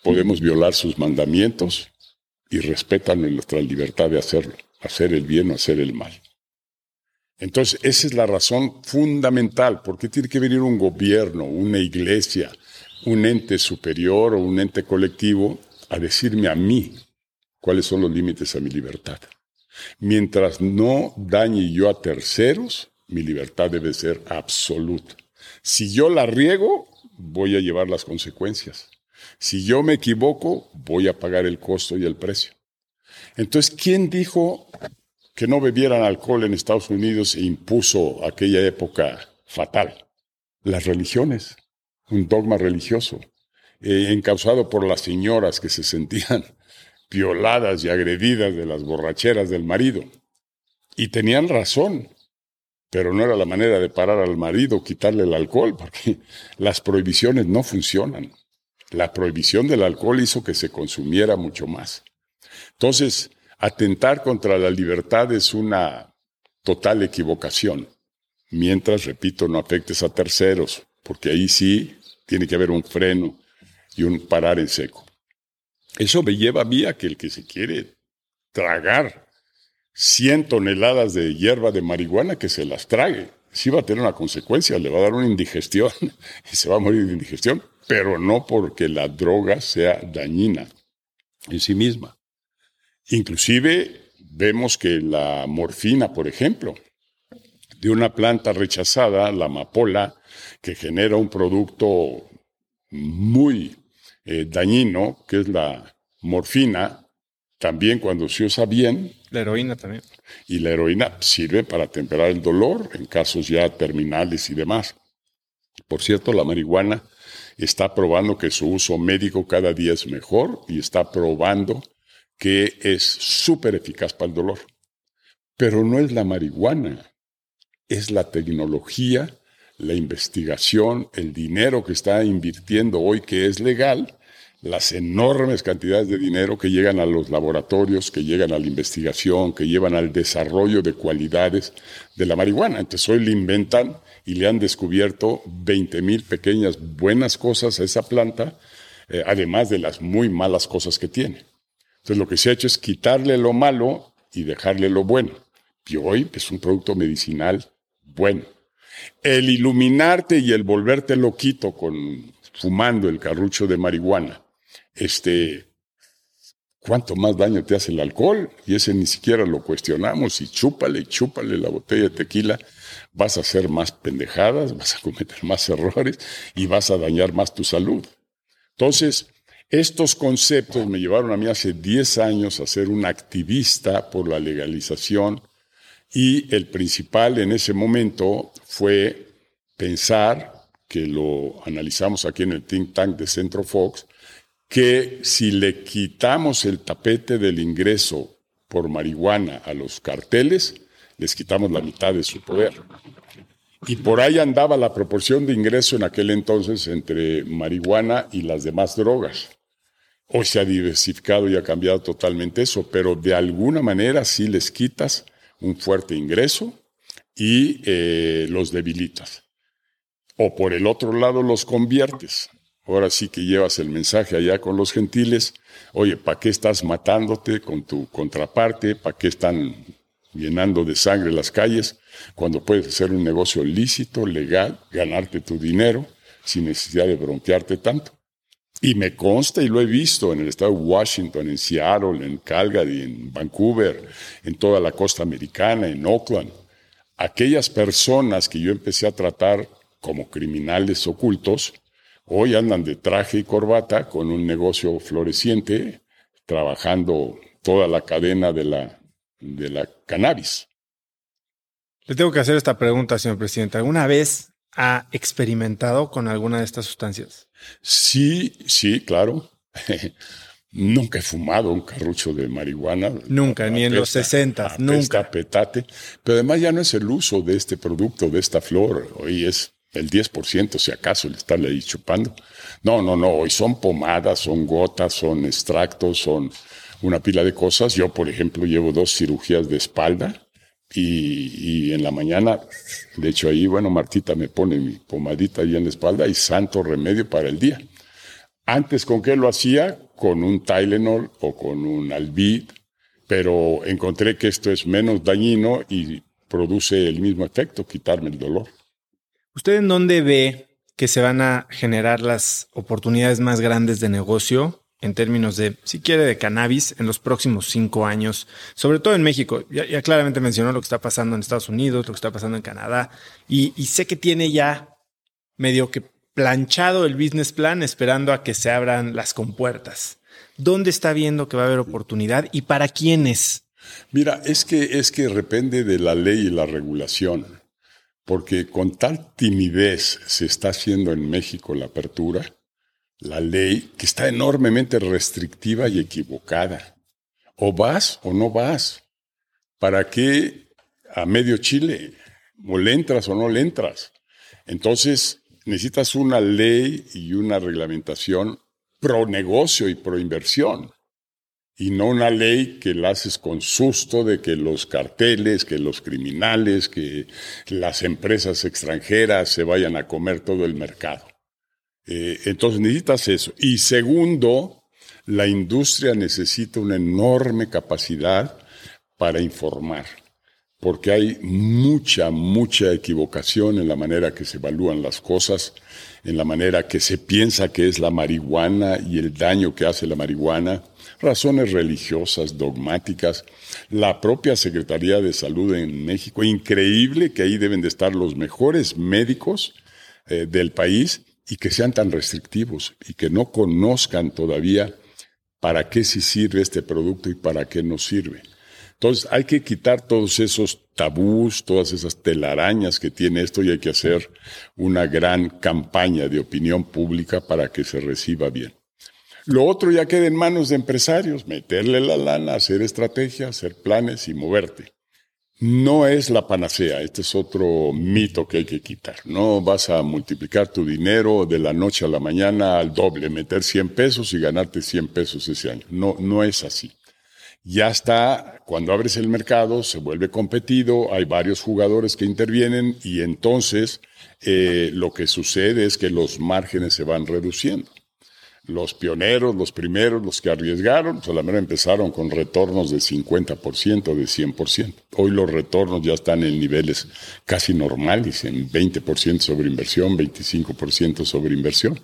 podemos violar sus mandamientos y respetan nuestra libertad de hacerlo, hacer el bien o hacer el mal. Entonces, esa es la razón fundamental. ¿Por qué tiene que venir un gobierno, una iglesia, un ente superior o un ente colectivo a decirme a mí cuáles son los límites a mi libertad? Mientras no dañe yo a terceros, mi libertad debe ser absoluta. Si yo la riego, voy a llevar las consecuencias. Si yo me equivoco, voy a pagar el costo y el precio. Entonces, ¿quién dijo que no bebieran alcohol en Estados Unidos e impuso aquella época fatal. Las religiones, un dogma religioso, eh, encausado por las señoras que se sentían <laughs> violadas y agredidas de las borracheras del marido. Y tenían razón, pero no era la manera de parar al marido, quitarle el alcohol, porque <laughs> las prohibiciones no funcionan. La prohibición del alcohol hizo que se consumiera mucho más. Entonces, Atentar contra la libertad es una total equivocación, mientras, repito, no afectes a terceros, porque ahí sí tiene que haber un freno y un parar en seco. Eso me lleva a mí a que el que se quiere tragar 100 toneladas de hierba de marihuana, que se las trague. Sí va a tener una consecuencia, le va a dar una indigestión <laughs> y se va a morir de indigestión, pero no porque la droga sea dañina en sí misma. Inclusive vemos que la morfina, por ejemplo, de una planta rechazada, la amapola, que genera un producto muy eh, dañino, que es la morfina, también cuando se usa bien. La heroína también. Y la heroína sirve para temperar el dolor en casos ya terminales y demás. Por cierto, la marihuana está probando que su uso médico cada día es mejor y está probando que es súper eficaz para el dolor. Pero no es la marihuana, es la tecnología, la investigación, el dinero que está invirtiendo hoy que es legal, las enormes cantidades de dinero que llegan a los laboratorios, que llegan a la investigación, que llevan al desarrollo de cualidades de la marihuana. Entonces hoy le inventan y le han descubierto 20 mil pequeñas buenas cosas a esa planta, eh, además de las muy malas cosas que tiene. Entonces lo que se ha hecho es quitarle lo malo y dejarle lo bueno. Y hoy es un producto medicinal bueno. El iluminarte y el volverte loquito con fumando el carrucho de marihuana, este, ¿cuánto más daño te hace el alcohol? Y ese ni siquiera lo cuestionamos y chúpale, chúpale la botella de tequila, vas a hacer más pendejadas, <laughs> vas a cometer más errores y vas a dañar más tu salud. Entonces, estos conceptos me llevaron a mí hace 10 años a ser un activista por la legalización y el principal en ese momento fue pensar, que lo analizamos aquí en el think tank de Centro Fox, que si le quitamos el tapete del ingreso por marihuana a los carteles, les quitamos la mitad de su poder. Y por ahí andaba la proporción de ingreso en aquel entonces entre marihuana y las demás drogas. Hoy se ha diversificado y ha cambiado totalmente eso, pero de alguna manera sí les quitas un fuerte ingreso y eh, los debilitas. O por el otro lado los conviertes. Ahora sí que llevas el mensaje allá con los gentiles. Oye, ¿para qué estás matándote con tu contraparte? ¿Para qué están llenando de sangre las calles cuando puedes hacer un negocio lícito, legal, ganarte tu dinero sin necesidad de bronquearte tanto? Y me consta y lo he visto en el estado de Washington, en Seattle, en Calgary, en Vancouver, en toda la costa americana, en Oakland. Aquellas personas que yo empecé a tratar como criminales ocultos, hoy andan de traje y corbata con un negocio floreciente, trabajando toda la cadena de la, de la cannabis. Le tengo que hacer esta pregunta, señor presidente. ¿Alguna vez ha experimentado con alguna de estas sustancias? Sí, sí, claro. <laughs> Nunca he fumado un carrucho de marihuana. Nunca, ni en los 60, nunca. petate. Pero además ya no es el uso de este producto, de esta flor. Hoy es el 10% si acaso le está ahí chupando. No, no, no, hoy son pomadas, son gotas, son extractos, son una pila de cosas. Yo, por ejemplo, llevo dos cirugías de espalda y, y en la mañana, de hecho ahí, bueno, Martita me pone mi pomadita ahí en la espalda y santo remedio para el día. Antes, ¿con qué lo hacía? Con un Tylenol o con un Alvid, pero encontré que esto es menos dañino y produce el mismo efecto, quitarme el dolor. ¿Usted en dónde ve que se van a generar las oportunidades más grandes de negocio en términos de, si quiere, de cannabis en los próximos cinco años, sobre todo en México? Ya, claramente mencionó lo que está pasando en Estados Unidos, lo que está pasando en Canadá, y, y sé que tiene ya medio que planchado el business plan esperando a que se abran las compuertas. ¿Dónde está viendo que va a haber oportunidad y para quiénes? Mira, es que, es que depende de la ley y la regulación porque con tal timidez se está haciendo en México la apertura, la ley, que está enormemente restrictiva y equivocada. O vas o no vas. ¿Para qué a medio Chile? ¿O le entras o no le entras? Entonces, necesitas una ley y una reglamentación pro negocio y pro inversión y no una ley que la haces con susto de que los carteles, que los criminales, que las empresas extranjeras se vayan a comer todo el mercado. Eh, entonces necesitas eso. Y segundo, la industria necesita una enorme capacidad para informar, porque hay mucha, mucha equivocación en la manera que se evalúan las cosas, en la manera que se piensa que es la marihuana y el daño que hace la marihuana razones religiosas, dogmáticas, la propia Secretaría de Salud en México, increíble que ahí deben de estar los mejores médicos eh, del país y que sean tan restrictivos y que no conozcan todavía para qué sí sirve este producto y para qué no sirve. Entonces hay que quitar todos esos tabús, todas esas telarañas que tiene esto y hay que hacer una gran campaña de opinión pública para que se reciba bien. Lo otro ya queda en manos de empresarios, meterle la lana, hacer estrategia, hacer planes y moverte. No es la panacea, este es otro mito que hay que quitar. No vas a multiplicar tu dinero de la noche a la mañana al doble, meter 100 pesos y ganarte 100 pesos ese año. No, no es así. Ya está, cuando abres el mercado, se vuelve competido, hay varios jugadores que intervienen y entonces eh, lo que sucede es que los márgenes se van reduciendo los pioneros, los primeros, los que arriesgaron, solamente empezaron con retornos de 50%, de 100%. Hoy los retornos ya están en niveles casi normales, en 20% sobre inversión, 25% sobre inversión.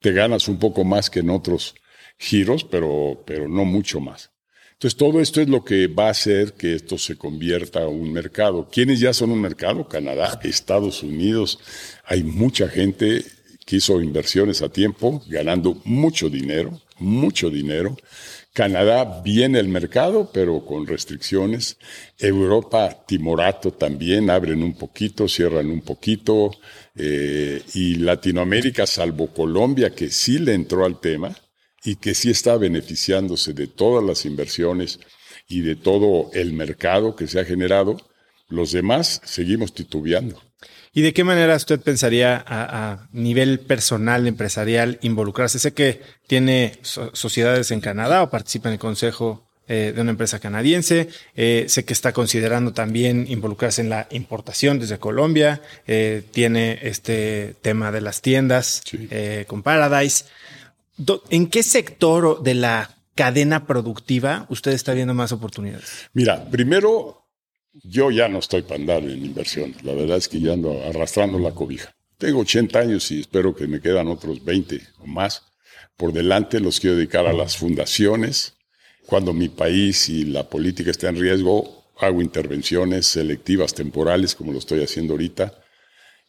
Te ganas un poco más que en otros giros, pero, pero no mucho más. Entonces, todo esto es lo que va a hacer que esto se convierta en un mercado. ¿Quiénes ya son un mercado? Canadá, Estados Unidos. Hay mucha gente hizo inversiones a tiempo, ganando mucho dinero, mucho dinero. Canadá viene el mercado, pero con restricciones. Europa, Timorato también, abren un poquito, cierran un poquito. Eh, y Latinoamérica, salvo Colombia, que sí le entró al tema y que sí está beneficiándose de todas las inversiones y de todo el mercado que se ha generado, los demás seguimos titubeando. ¿Y de qué manera usted pensaría a, nivel personal, empresarial, involucrarse? Sé que tiene sociedades en Canadá o participa en el consejo eh, de una empresa canadiense. Eh, sé que está considerando también involucrarse en la importación desde Colombia. Eh, tiene este tema de las tiendas con Paradise. ¿En qué sector de la cadena productiva usted está viendo más oportunidades? Mira, primero yo ya no estoy para andar en inversión. La verdad es que ya ando arrastrando la cobija. Tengo 80 años y espero que me quedan otros 20 o más. Por delante los quiero dedicar a las fundaciones. Cuando mi país y la política está en riesgo, hago intervenciones selectivas temporales, como lo estoy haciendo ahorita,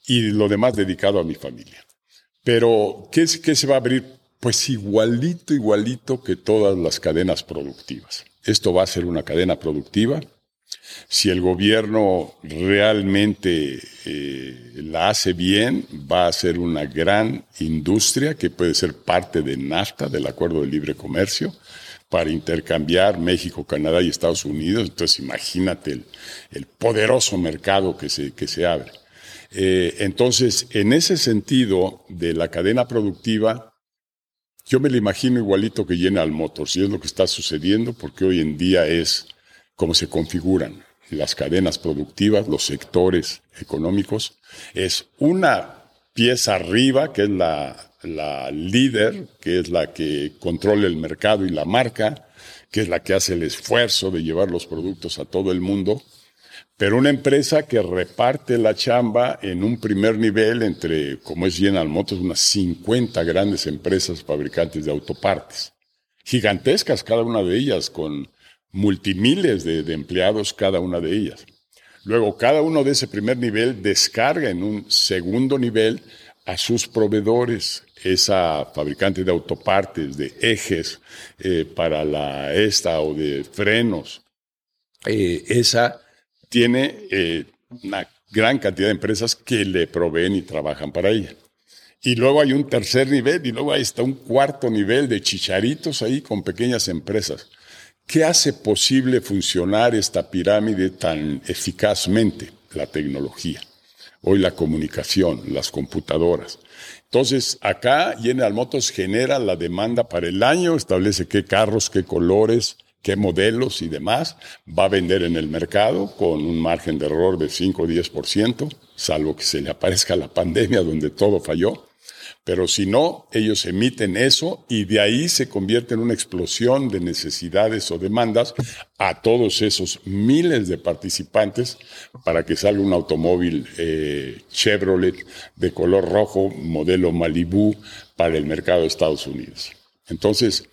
y lo demás dedicado a mi familia. Pero, ¿qué, qué se va a abrir? Pues igualito, igualito que todas las cadenas productivas. Esto va a ser una cadena productiva si el gobierno realmente eh, la hace bien, va a ser una gran industria que puede ser parte de NAFTA, del Acuerdo de Libre Comercio, para intercambiar México, Canadá y Estados Unidos. Entonces imagínate el, poderoso mercado que se, que se abre. Eh, entonces, en ese sentido de la cadena productiva, yo me lo imagino igualito que General Motors, y es lo que está sucediendo, porque hoy en día es como se configuran las cadenas productivas, los sectores económicos. Es una pieza arriba, que es la, la líder, que es la que controla el mercado y la marca, que es la que hace el esfuerzo de llevar los productos a todo el mundo, pero una empresa que reparte la chamba en un primer nivel entre, como es General Motors, unas 50 grandes empresas fabricantes de autopartes, gigantescas cada una de ellas, con multimiles de, empleados cada una de ellas. Luego, cada uno de ese primer nivel descarga en un segundo nivel a sus proveedores, esa fabricante de autopartes, de ejes eh, para la esta o de frenos, eh, esa tiene eh, una gran cantidad de empresas que le proveen y trabajan para ella. Y luego hay un tercer nivel y luego ahí está un cuarto nivel de chicharitos ahí con pequeñas empresas. ¿Qué hace posible funcionar esta pirámide tan eficazmente? La tecnología. Hoy la comunicación, las computadoras. Entonces, acá General Motors genera la demanda para el año, establece qué carros, qué colores, qué modelos y demás va a vender en el mercado con un margen de error de 5 o 10%, salvo que se le aparezca la pandemia donde todo falló. Pero si no, ellos emiten eso y de ahí se convierte en una explosión de necesidades o demandas a todos esos miles de participantes para que salga un automóvil eh, Chevrolet de color rojo, modelo Malibu, para el mercado de Estados Unidos. Entonces,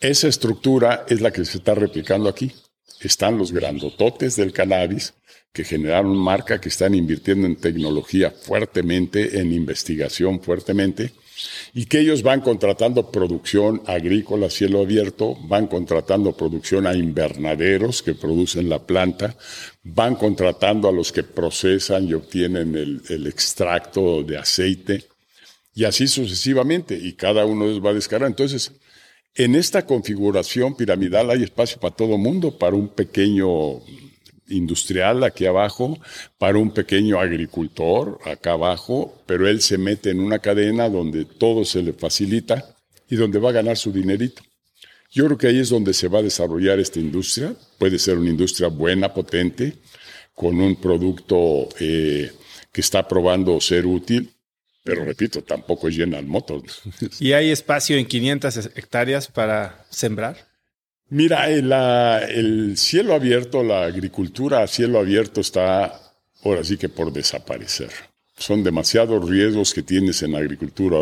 esa estructura es la que se está replicando aquí. Están los grandototes del cannabis, que generaron marca, que están invirtiendo en tecnología fuertemente, en investigación fuertemente, y que ellos van contratando producción agrícola a cielo abierto, van contratando producción a invernaderos que producen la planta, van contratando a los que procesan y obtienen el, el extracto de aceite, y así sucesivamente, y cada uno de va a descargar. Entonces, en esta configuración piramidal hay espacio para todo mundo, para un pequeño industrial aquí abajo, para un pequeño agricultor acá abajo, pero él se mete en una cadena donde todo se le facilita y donde va a ganar su dinerito. Yo creo que ahí es donde se va a desarrollar esta industria. Puede ser una industria buena, potente, con un producto eh, que está probando ser útil, pero repito, tampoco es General Motors. ¿Y hay espacio en 500 hectáreas para sembrar? Mira, el, cielo abierto, la agricultura a cielo abierto está ahora sí que por desaparecer. Son demasiados riesgos que tienes en la agricultura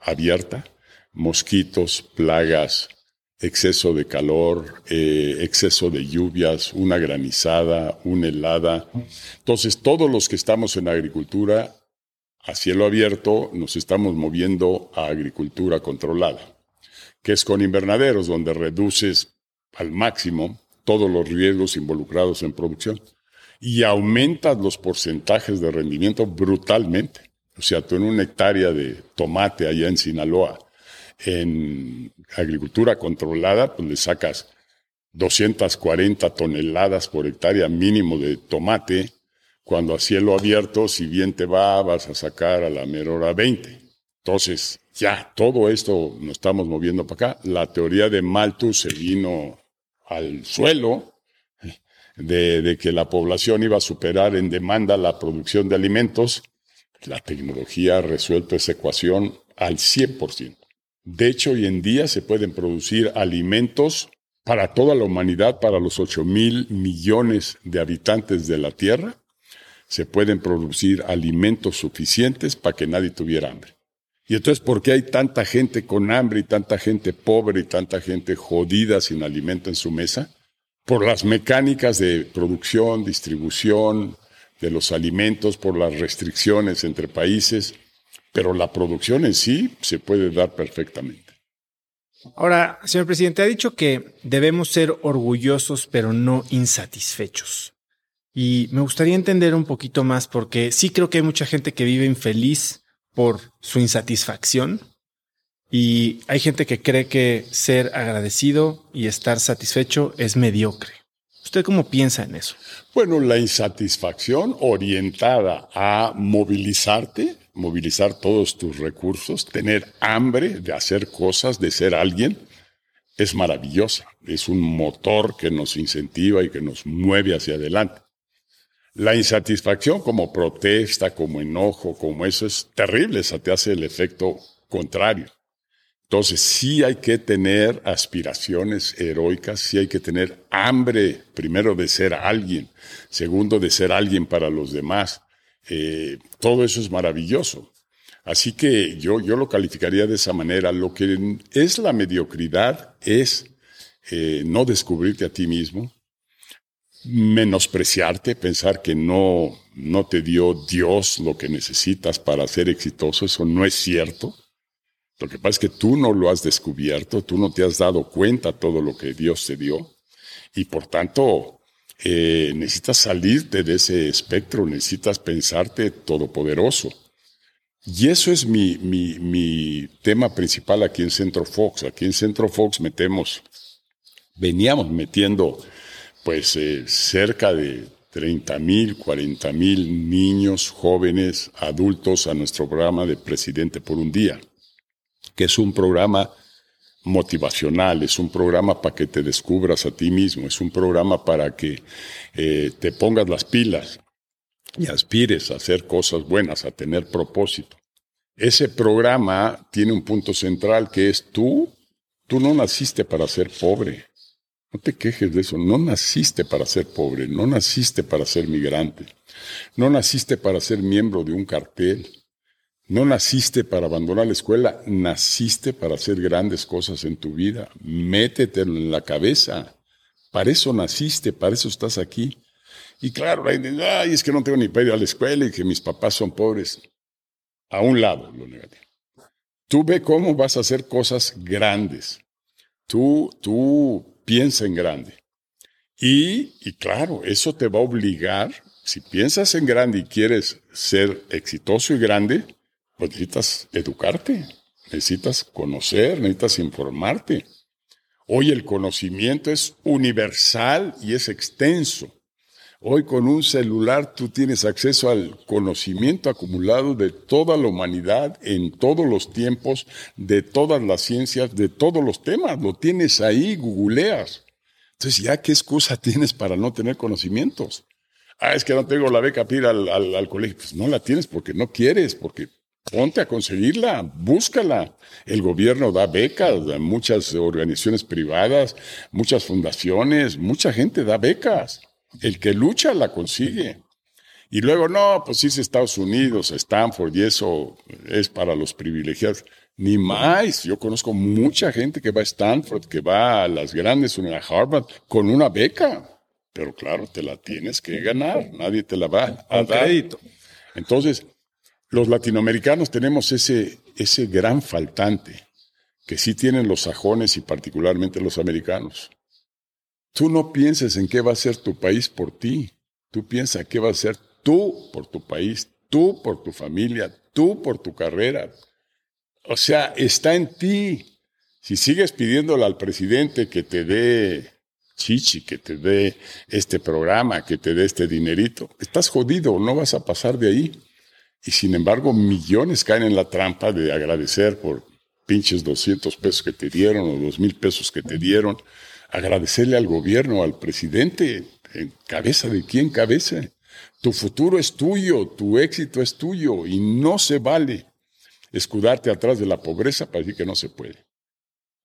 abierta, mosquitos, plagas, exceso de calor, eh, exceso de lluvias, una granizada, una helada. Entonces, todos los que estamos en agricultura a cielo abierto nos estamos moviendo a agricultura controlada, que es con invernaderos, donde reduces al máximo todos los riesgos involucrados en producción y aumentas los porcentajes de rendimiento brutalmente. O sea, tú en una hectárea de tomate allá en Sinaloa, en agricultura controlada, pues le sacas 240 toneladas por hectárea mínimo de tomate, cuando a cielo abierto, si bien te va, vas a sacar a la mera hora 20. Entonces, ya, todo esto nos estamos moviendo para acá. La teoría de Malthus se vino al suelo, de, que la población iba a superar en demanda la producción de alimentos, la tecnología ha resuelto esa ecuación al 100%. De hecho, hoy en día se pueden producir alimentos para toda la humanidad, para los 8 mil millones de habitantes de la Tierra, se pueden producir alimentos suficientes para que nadie tuviera hambre. Y entonces, ¿por qué hay tanta gente con hambre y tanta gente pobre y tanta gente jodida sin alimento en su mesa? Por las mecánicas de producción, distribución de los alimentos, por las restricciones entre países, pero la producción en sí se puede dar perfectamente. Ahora, señor presidente, ha dicho que debemos ser orgullosos pero no insatisfechos. Y me gustaría entender un poquito más porque sí creo que hay mucha gente que vive infeliz por su insatisfacción y hay gente que cree que ser agradecido y estar satisfecho es mediocre. ¿Usted cómo piensa en eso? Bueno, la insatisfacción orientada a movilizarte, movilizar todos tus recursos, tener hambre de hacer cosas, de ser alguien, es maravillosa. Es un motor que nos incentiva y que nos mueve hacia adelante. La insatisfacción como protesta, como enojo, como eso es terrible, esa te hace el efecto contrario. Entonces sí hay que tener aspiraciones heroicas, sí hay que tener hambre, primero de ser alguien, segundo de ser alguien para los demás. Eh, todo eso es maravilloso. Así que yo, yo lo calificaría de esa manera. Lo que es la mediocridad es eh, no descubrirte a ti mismo, menospreciarte, pensar que no, no te dio Dios lo que necesitas para ser exitoso. Eso no es cierto. Lo que pasa es que tú no lo has descubierto, tú no te has dado cuenta todo lo que Dios te dio y por tanto eh, necesitas salirte de ese espectro, necesitas pensarte todopoderoso. Y eso es mi, mi, mi tema principal aquí en Centro Fox. Aquí en Centro Fox metemos, veníamos metiendo pues eh, cerca de 30 mil, 40 mil niños, jóvenes, adultos a nuestro programa de Presidente por un Día que es un programa motivacional, es un programa para que te descubras a ti mismo, es un programa para que eh, te pongas las pilas y aspires a hacer cosas buenas, a tener propósito. Ese programa tiene un punto central que es tú, tú no naciste para ser pobre. No te quejes de eso, no naciste para ser pobre, no naciste para ser migrante, no naciste para ser miembro de un cartel, no naciste para abandonar la escuela, naciste para hacer grandes cosas en tu vida. Métetelo en la cabeza. Para eso naciste, para eso estás aquí. Y claro, ay, es que no tengo ni para ir a la escuela y que mis papás son pobres. A un lado, lo negativo. Tú ve cómo vas a hacer cosas grandes. Tú, tú piensa en grande. Y, y claro, eso te va a obligar, si piensas en grande y quieres ser exitoso y grande, pues necesitas educarte, necesitas conocer, necesitas informarte. Hoy el conocimiento es universal y es extenso. Hoy con un celular tú tienes acceso al conocimiento acumulado de toda la humanidad en todos los tiempos, de todas las ciencias, de todos los temas. Lo tienes ahí, googleas. Entonces, ¿ya qué excusa <laughs> tienes para no tener conocimientos? Ah, es que no tengo la beca para ir al, al colegio. Pues no la tienes porque no quieres, porque Ponte a conseguirla, búscala. El gobierno da becas, muchas organizaciones privadas, muchas fundaciones, mucha gente da becas. El que lucha la consigue. Y luego, no, pues sí es Estados Unidos, Stanford, y eso es para los privilegiados. Ni más. Yo conozco mucha gente que va a Stanford, que va a las grandes universidades, Harvard, con una beca. Pero claro, te la tienes que ganar. Nadie te la va a dar. Crédito. Entonces, los latinoamericanos tenemos ese, ese gran faltante que sí tienen los sajones y particularmente los americanos. Tú no pienses en qué va a ser tu país por ti. Tú piensas qué va a ser tú por tu país, tú por tu familia, tú por tu carrera. O sea, está en ti. Si sigues pidiéndole al presidente que te dé chichi, que te dé este programa, que te dé este dinerito, estás jodido, no vas a pasar de ahí. Y sin embargo, millones caen en la trampa de agradecer por pinches 200 pesos que te dieron o 2 mil pesos que te dieron. Agradecerle al gobierno, al presidente, en cabeza de quién cabeza. Tu futuro es tuyo, tu éxito es tuyo y no se vale escudarte atrás de la pobreza para decir que no se puede.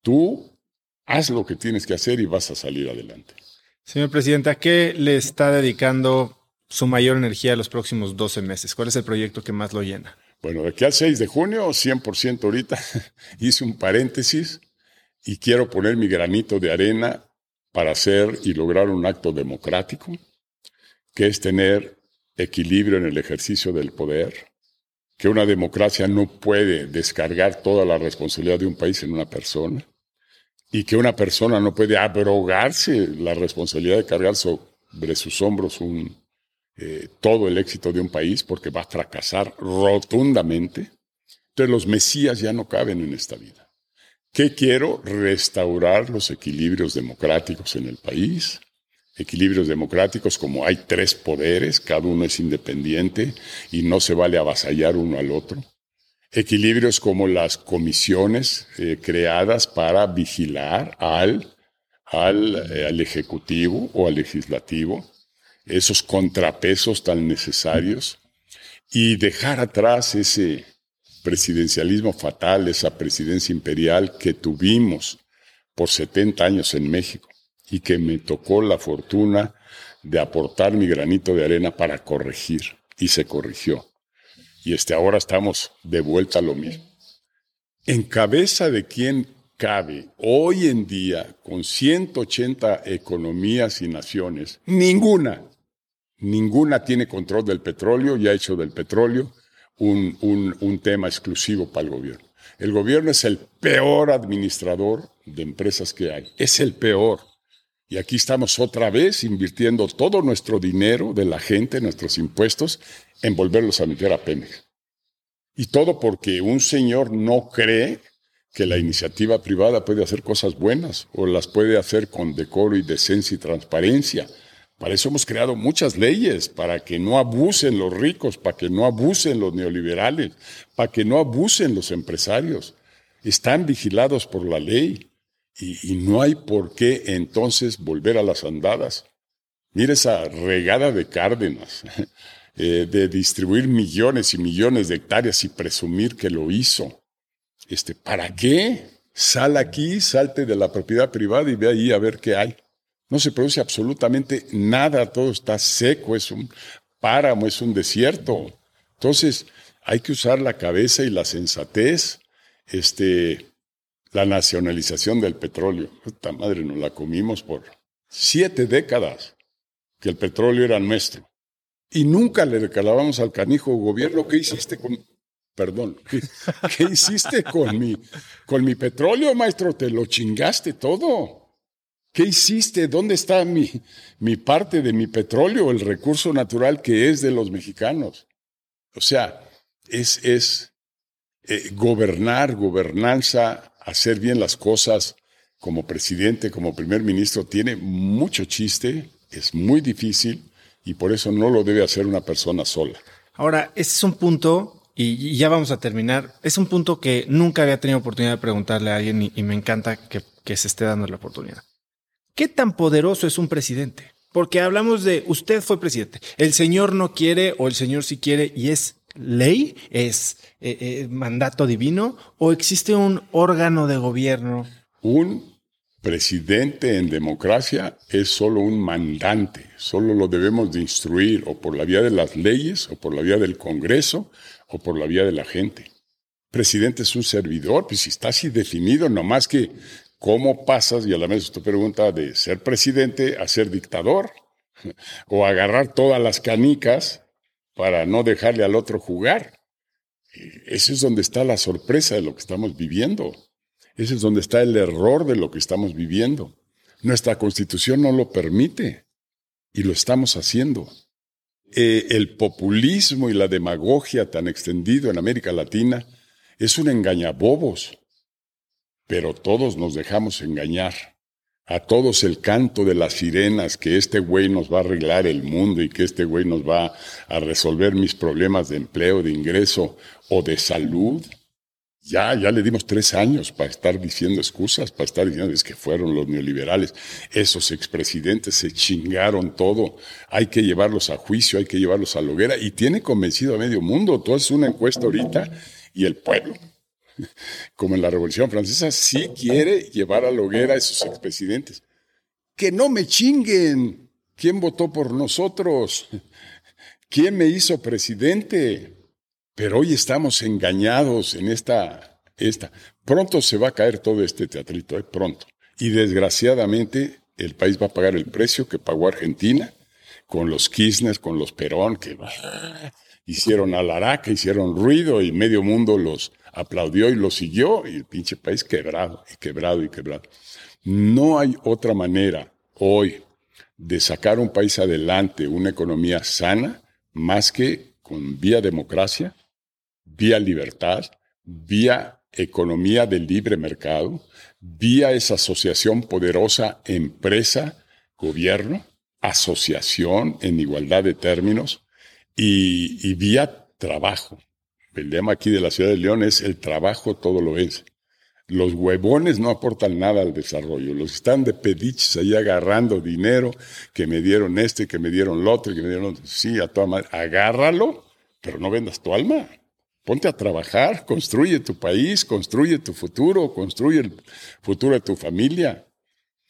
Tú haz lo que tienes que hacer y vas a salir adelante. Señor presidente, ¿a qué le está dedicando su mayor energía los próximos 12 meses? ¿Cuál es el proyecto que más lo llena? Bueno, de aquí al 6 de junio, 100% ahorita, <laughs> hice un paréntesis y quiero poner mi granito de arena para hacer y lograr un acto democrático, que es tener equilibrio en el ejercicio del poder, que una democracia no puede descargar toda la responsabilidad de un país en una persona, y que una persona no puede abrogarse la responsabilidad de cargar sobre sus hombros eh, todo el éxito de un país porque va a fracasar rotundamente. Entonces los mesías ya no caben en esta vida. ¿Qué quiero? Restaurar los equilibrios democráticos en el país, equilibrios democráticos, como hay tres poderes, cada uno es independiente y no se vale avasallar uno al otro. Equilibrios como las comisiones eh, creadas para vigilar al, al, eh, al Ejecutivo o al Legislativo, esos contrapesos tan necesarios, y dejar atrás ese presidencialismo fatal, esa presidencia imperial que tuvimos por 70 años en México y que me tocó la fortuna de aportar mi granito de arena para corregir y se corrigió. Y este ahora estamos de vuelta a lo mismo. En cabeza de quién cabe hoy en día con 180 economías y naciones, ninguna, ninguna tiene control del petróleo y ha hecho del petróleo un, un, tema exclusivo para el gobierno. El gobierno es el peor administrador de empresas que hay. Es el peor. Y aquí estamos otra vez invirtiendo todo nuestro dinero de la gente, nuestros impuestos, en volverlos a meter a Pemex. Y todo porque un señor no cree que la iniciativa privada puede hacer cosas buenas o las puede hacer con decoro y decencia y transparencia. Para eso hemos creado muchas leyes, para que no abusen los ricos, para que no abusen los neoliberales, para que no abusen los empresarios. Están vigilados por la ley. Y, no hay por qué entonces volver a las andadas. Mira esa regada de Cárdenas, <laughs> eh, de distribuir millones y millones de hectáreas y presumir que lo hizo. Este, ¿Para qué? Sal aquí, salte de la propiedad privada y ve ahí a ver qué hay. No se produce absolutamente nada, todo está seco, es un páramo, es un desierto. Entonces, hay que usar la cabeza y la sensatez. Este, la nacionalización del petróleo. Esta madre nos la comimos por siete décadas que el petróleo era nuestro. Y nunca le reclamamos al canijo gobierno, ¿qué hiciste con, perdón, <laughs> ¿qué, hiciste con mi, con mi petróleo, maestro? Te lo chingaste todo. ¿Qué hiciste? ¿Dónde está mi, parte de mi petróleo, el recurso natural que es de los mexicanos? O sea, es, eh, gobernar, gobernanza hacer bien las cosas como presidente, como primer ministro, tiene mucho chiste, es muy difícil y por eso no lo debe hacer una persona sola. Ahora, ese es un punto, y ya vamos a terminar, es un punto que nunca había tenido oportunidad de preguntarle a alguien y, me encanta que se esté dando la oportunidad. ¿Qué tan poderoso es un presidente? Porque hablamos de usted fue presidente, el señor no quiere o el señor sí quiere y es ley, es eh, eh, mandato divino o existe un órgano de gobierno? Un presidente en democracia es solo un mandante, solo lo debemos de instruir o por la vía de las leyes o por la vía del Congreso o por la vía de la gente. Presidente es un servidor, pues si está así definido, no más que cómo pasas, y a la vez usted pregunta, de ser presidente a ser dictador, <laughs> o agarrar todas las canicas para no dejarle al otro jugar. Ese es donde está la sorpresa de lo que estamos viviendo. Ese es donde está el error de lo que estamos viviendo. Nuestra constitución no lo permite y lo estamos haciendo. Eh, el populismo y la demagogia tan extendido en América Latina es un engañabobos, pero todos nos dejamos engañar a todos el canto de las sirenas, que este güey nos va a arreglar el mundo y que este güey nos va a resolver mis problemas de empleo, de ingreso o de salud. Ya, ya le dimos tres años para estar diciendo excusas, para estar diciendo es que fueron los neoliberales. Esos expresidentes se chingaron todo. Hay que llevarlos a juicio, hay que llevarlos a la hoguera. Y tiene convencido a medio mundo. Todo es una encuesta ahorita y el pueblo como en la Revolución Francesa, sí quiere llevar a la hoguera a esos expresidentes. Que no me chinguen. ¿Quién votó por nosotros? ¿Quién me hizo presidente? Pero hoy estamos engañados en esta, esta. Pronto se va a caer todo este teatrito, ¿eh? pronto. Y desgraciadamente el país va a pagar el precio que pagó Argentina con los Kirchner, con los Perón, que hicieron alaraca, hicieron ruido y medio mundo los, aplaudió y lo siguió y el pinche país quebrado y quebrado y quebrado. No hay otra manera hoy de sacar un país adelante, una economía sana, más que con vía democracia, vía libertad, vía economía de libre mercado, vía esa asociación poderosa empresa, gobierno, asociación en igualdad de términos y, vía trabajo. El lema aquí de la ciudad de León es el trabajo todo lo es. Los huevones no aportan nada al desarrollo. Los están de pediches ahí agarrando dinero, que me dieron este, que me dieron lo otro, que me dieron otro. Sí, a toda madre. Agárralo, pero no vendas tu alma. Ponte a trabajar, construye tu país, construye tu futuro, construye el futuro de tu familia.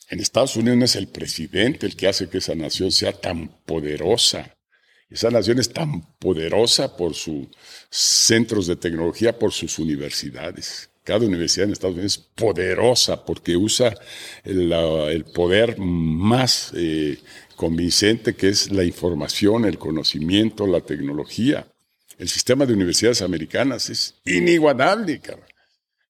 En Estados Unidos no es el presidente el que hace que esa nación sea tan poderosa. Esa nación es tan poderosa por sus centros de tecnología, por sus universidades. Cada universidad en Estados Unidos es poderosa porque usa el, poder más eh, convincente que es la información, el conocimiento, la tecnología. El sistema de universidades americanas es inigualable.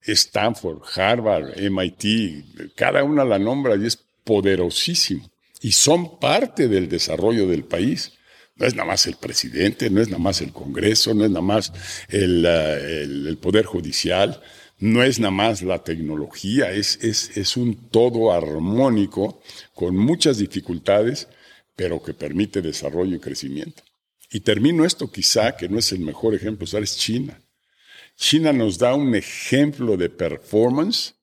Stanford, Harvard, MIT, cada una la nombra y es poderosísimo. Y son parte del desarrollo del país. No es nada más el presidente, no es nada más el Congreso, no es nada más el, uh, Poder Judicial, no es nada más la tecnología, es, es, es un todo armónico con muchas dificultades, pero que permite desarrollo y crecimiento. Y termino esto quizá, que no es el mejor ejemplo usar, es China. China nos da un ejemplo de performance,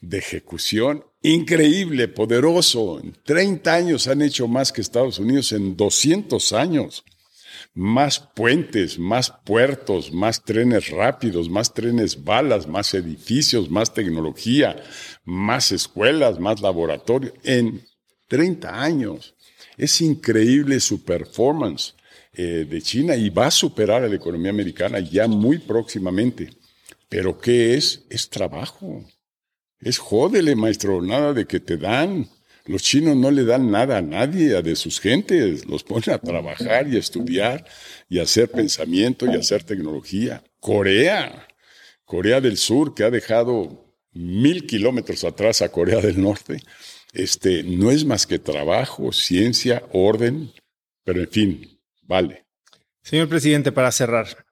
de ejecución increíble, poderoso. En 30 años han hecho más que Estados Unidos en 200 años. Más puentes, más puertos, más trenes rápidos, más trenes balas, más edificios, más tecnología, más escuelas, más laboratorios. En 30 años. Es increíble su performance. Eh, de China y va a superar a la economía americana ya muy próximamente. Pero ¿qué es? Es trabajo. Es jódele, maestro, nada de que te dan. Los chinos no le dan nada a nadie, a de sus gentes. Los ponen a trabajar y a estudiar y a hacer pensamiento y a hacer tecnología. Corea, Corea del Sur, que ha dejado mil kilómetros atrás a Corea del Norte, este, no es más que trabajo, ciencia, orden, pero en fin, Vale. Señor presidente, para cerrar,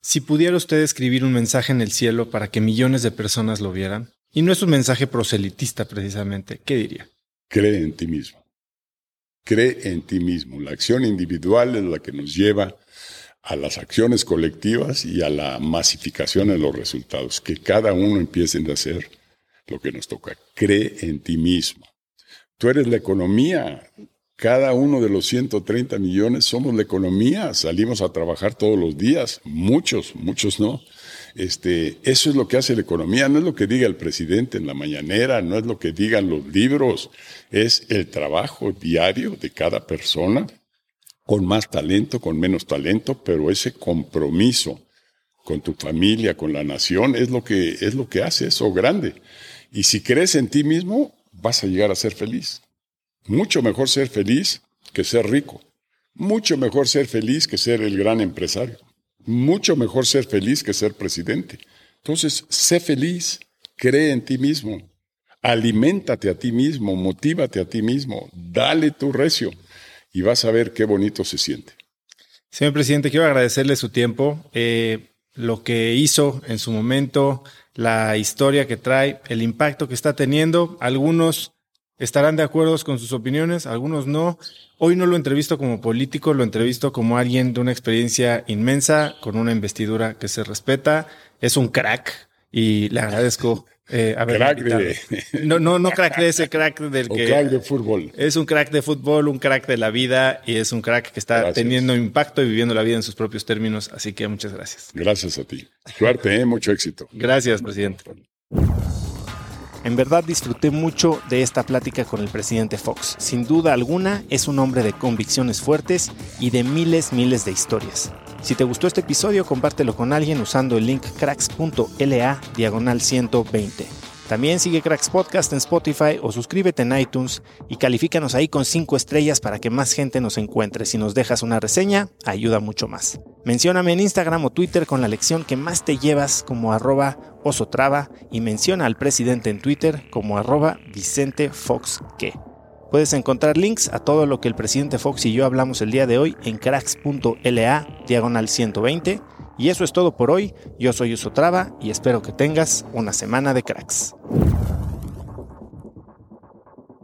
si pudiera usted escribir un mensaje en el cielo para que millones de personas lo vieran, y no es un mensaje proselitista precisamente, ¿qué diría? Cree en ti mismo. Cree en ti mismo. La acción individual es la que nos lleva a las acciones colectivas y a la masificación de los resultados. Que cada uno empiece a hacer lo que nos toca. Cree en ti mismo. Tú eres la economía cada uno de los 130 millones somos la economía, salimos a trabajar todos los días, muchos, muchos no. Este, eso es lo que hace la economía, no es lo que diga el presidente en la mañanera, no es lo que digan los libros, es el trabajo diario de cada persona, con más talento, con menos talento, pero ese compromiso con tu familia, con la nación, es lo que, es lo que hace eso grande. Y si crees en ti mismo, vas a llegar a ser feliz. Mucho mejor ser feliz que ser rico. Mucho mejor ser feliz que ser el gran empresario. Mucho mejor ser feliz que ser presidente. Entonces, sé feliz, cree en ti mismo, aliméntate a ti mismo, motívate a ti mismo, dale tu recio y vas a ver qué bonito se siente. Señor presidente, quiero agradecerle su tiempo, eh, lo que hizo en su momento, la historia que trae, el impacto que está teniendo. Algunos estarán de acuerdo con sus opiniones, algunos no. Hoy no lo entrevisto como político, lo entrevisto como alguien de una experiencia inmensa, con una investidura que se respeta. Es un crack y le agradezco eh, crack de... No, no, no crack de ese crack del que... crack de fútbol. Es un crack de fútbol, un crack de la vida y es un crack que está teniendo impacto y viviendo la vida en sus propios términos. Así que muchas gracias. Gracias a ti. Suerte, ¿eh? mucho éxito. Gracias, presidente. En verdad disfruté mucho de esta plática con el presidente Fox. Sin duda alguna es un hombre de convicciones fuertes y de miles, miles de historias. Si te gustó este episodio, compártelo con alguien usando el link cracks.la diagonal 120. También sigue Cracks Podcast en Spotify o suscríbete en iTunes y califícanos ahí con 5 estrellas para que más gente nos encuentre. Si nos dejas una reseña, ayuda mucho más. Mencióname en Instagram o Twitter con la lección que más te llevas como arroba osotrava y menciona al presidente en Twitter como arroba Vicente Fox que. Puedes encontrar links a todo lo que el presidente Fox y yo hablamos el día de hoy en cracks.la diagonal 120 y eso es todo por hoy. Yo soy Usotrava y espero que tengas una semana de cracks.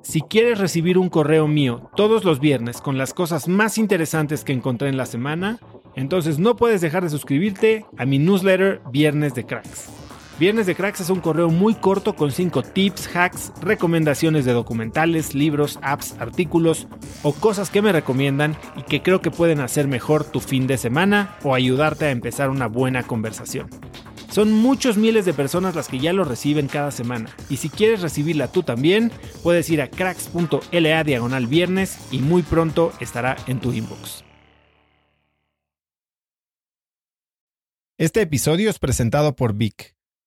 Si quieres recibir un correo mío todos los viernes con las cosas más interesantes que encontré en la semana, entonces no puedes dejar de suscribirte a mi newsletter Viernes de Cracks. Viernes de Cracks es un correo muy corto con 5 tips, hacks, recomendaciones de documentales, libros, apps, artículos o cosas que me recomiendan y que creo que pueden hacer mejor tu fin de semana o ayudarte a empezar una buena conversación. Son muchos miles de personas las que ya lo reciben cada semana. Y si quieres recibirla tú también, puedes ir a cracks.la diagonal viernes y muy pronto estará en tu inbox. Este episodio es presentado por Vic.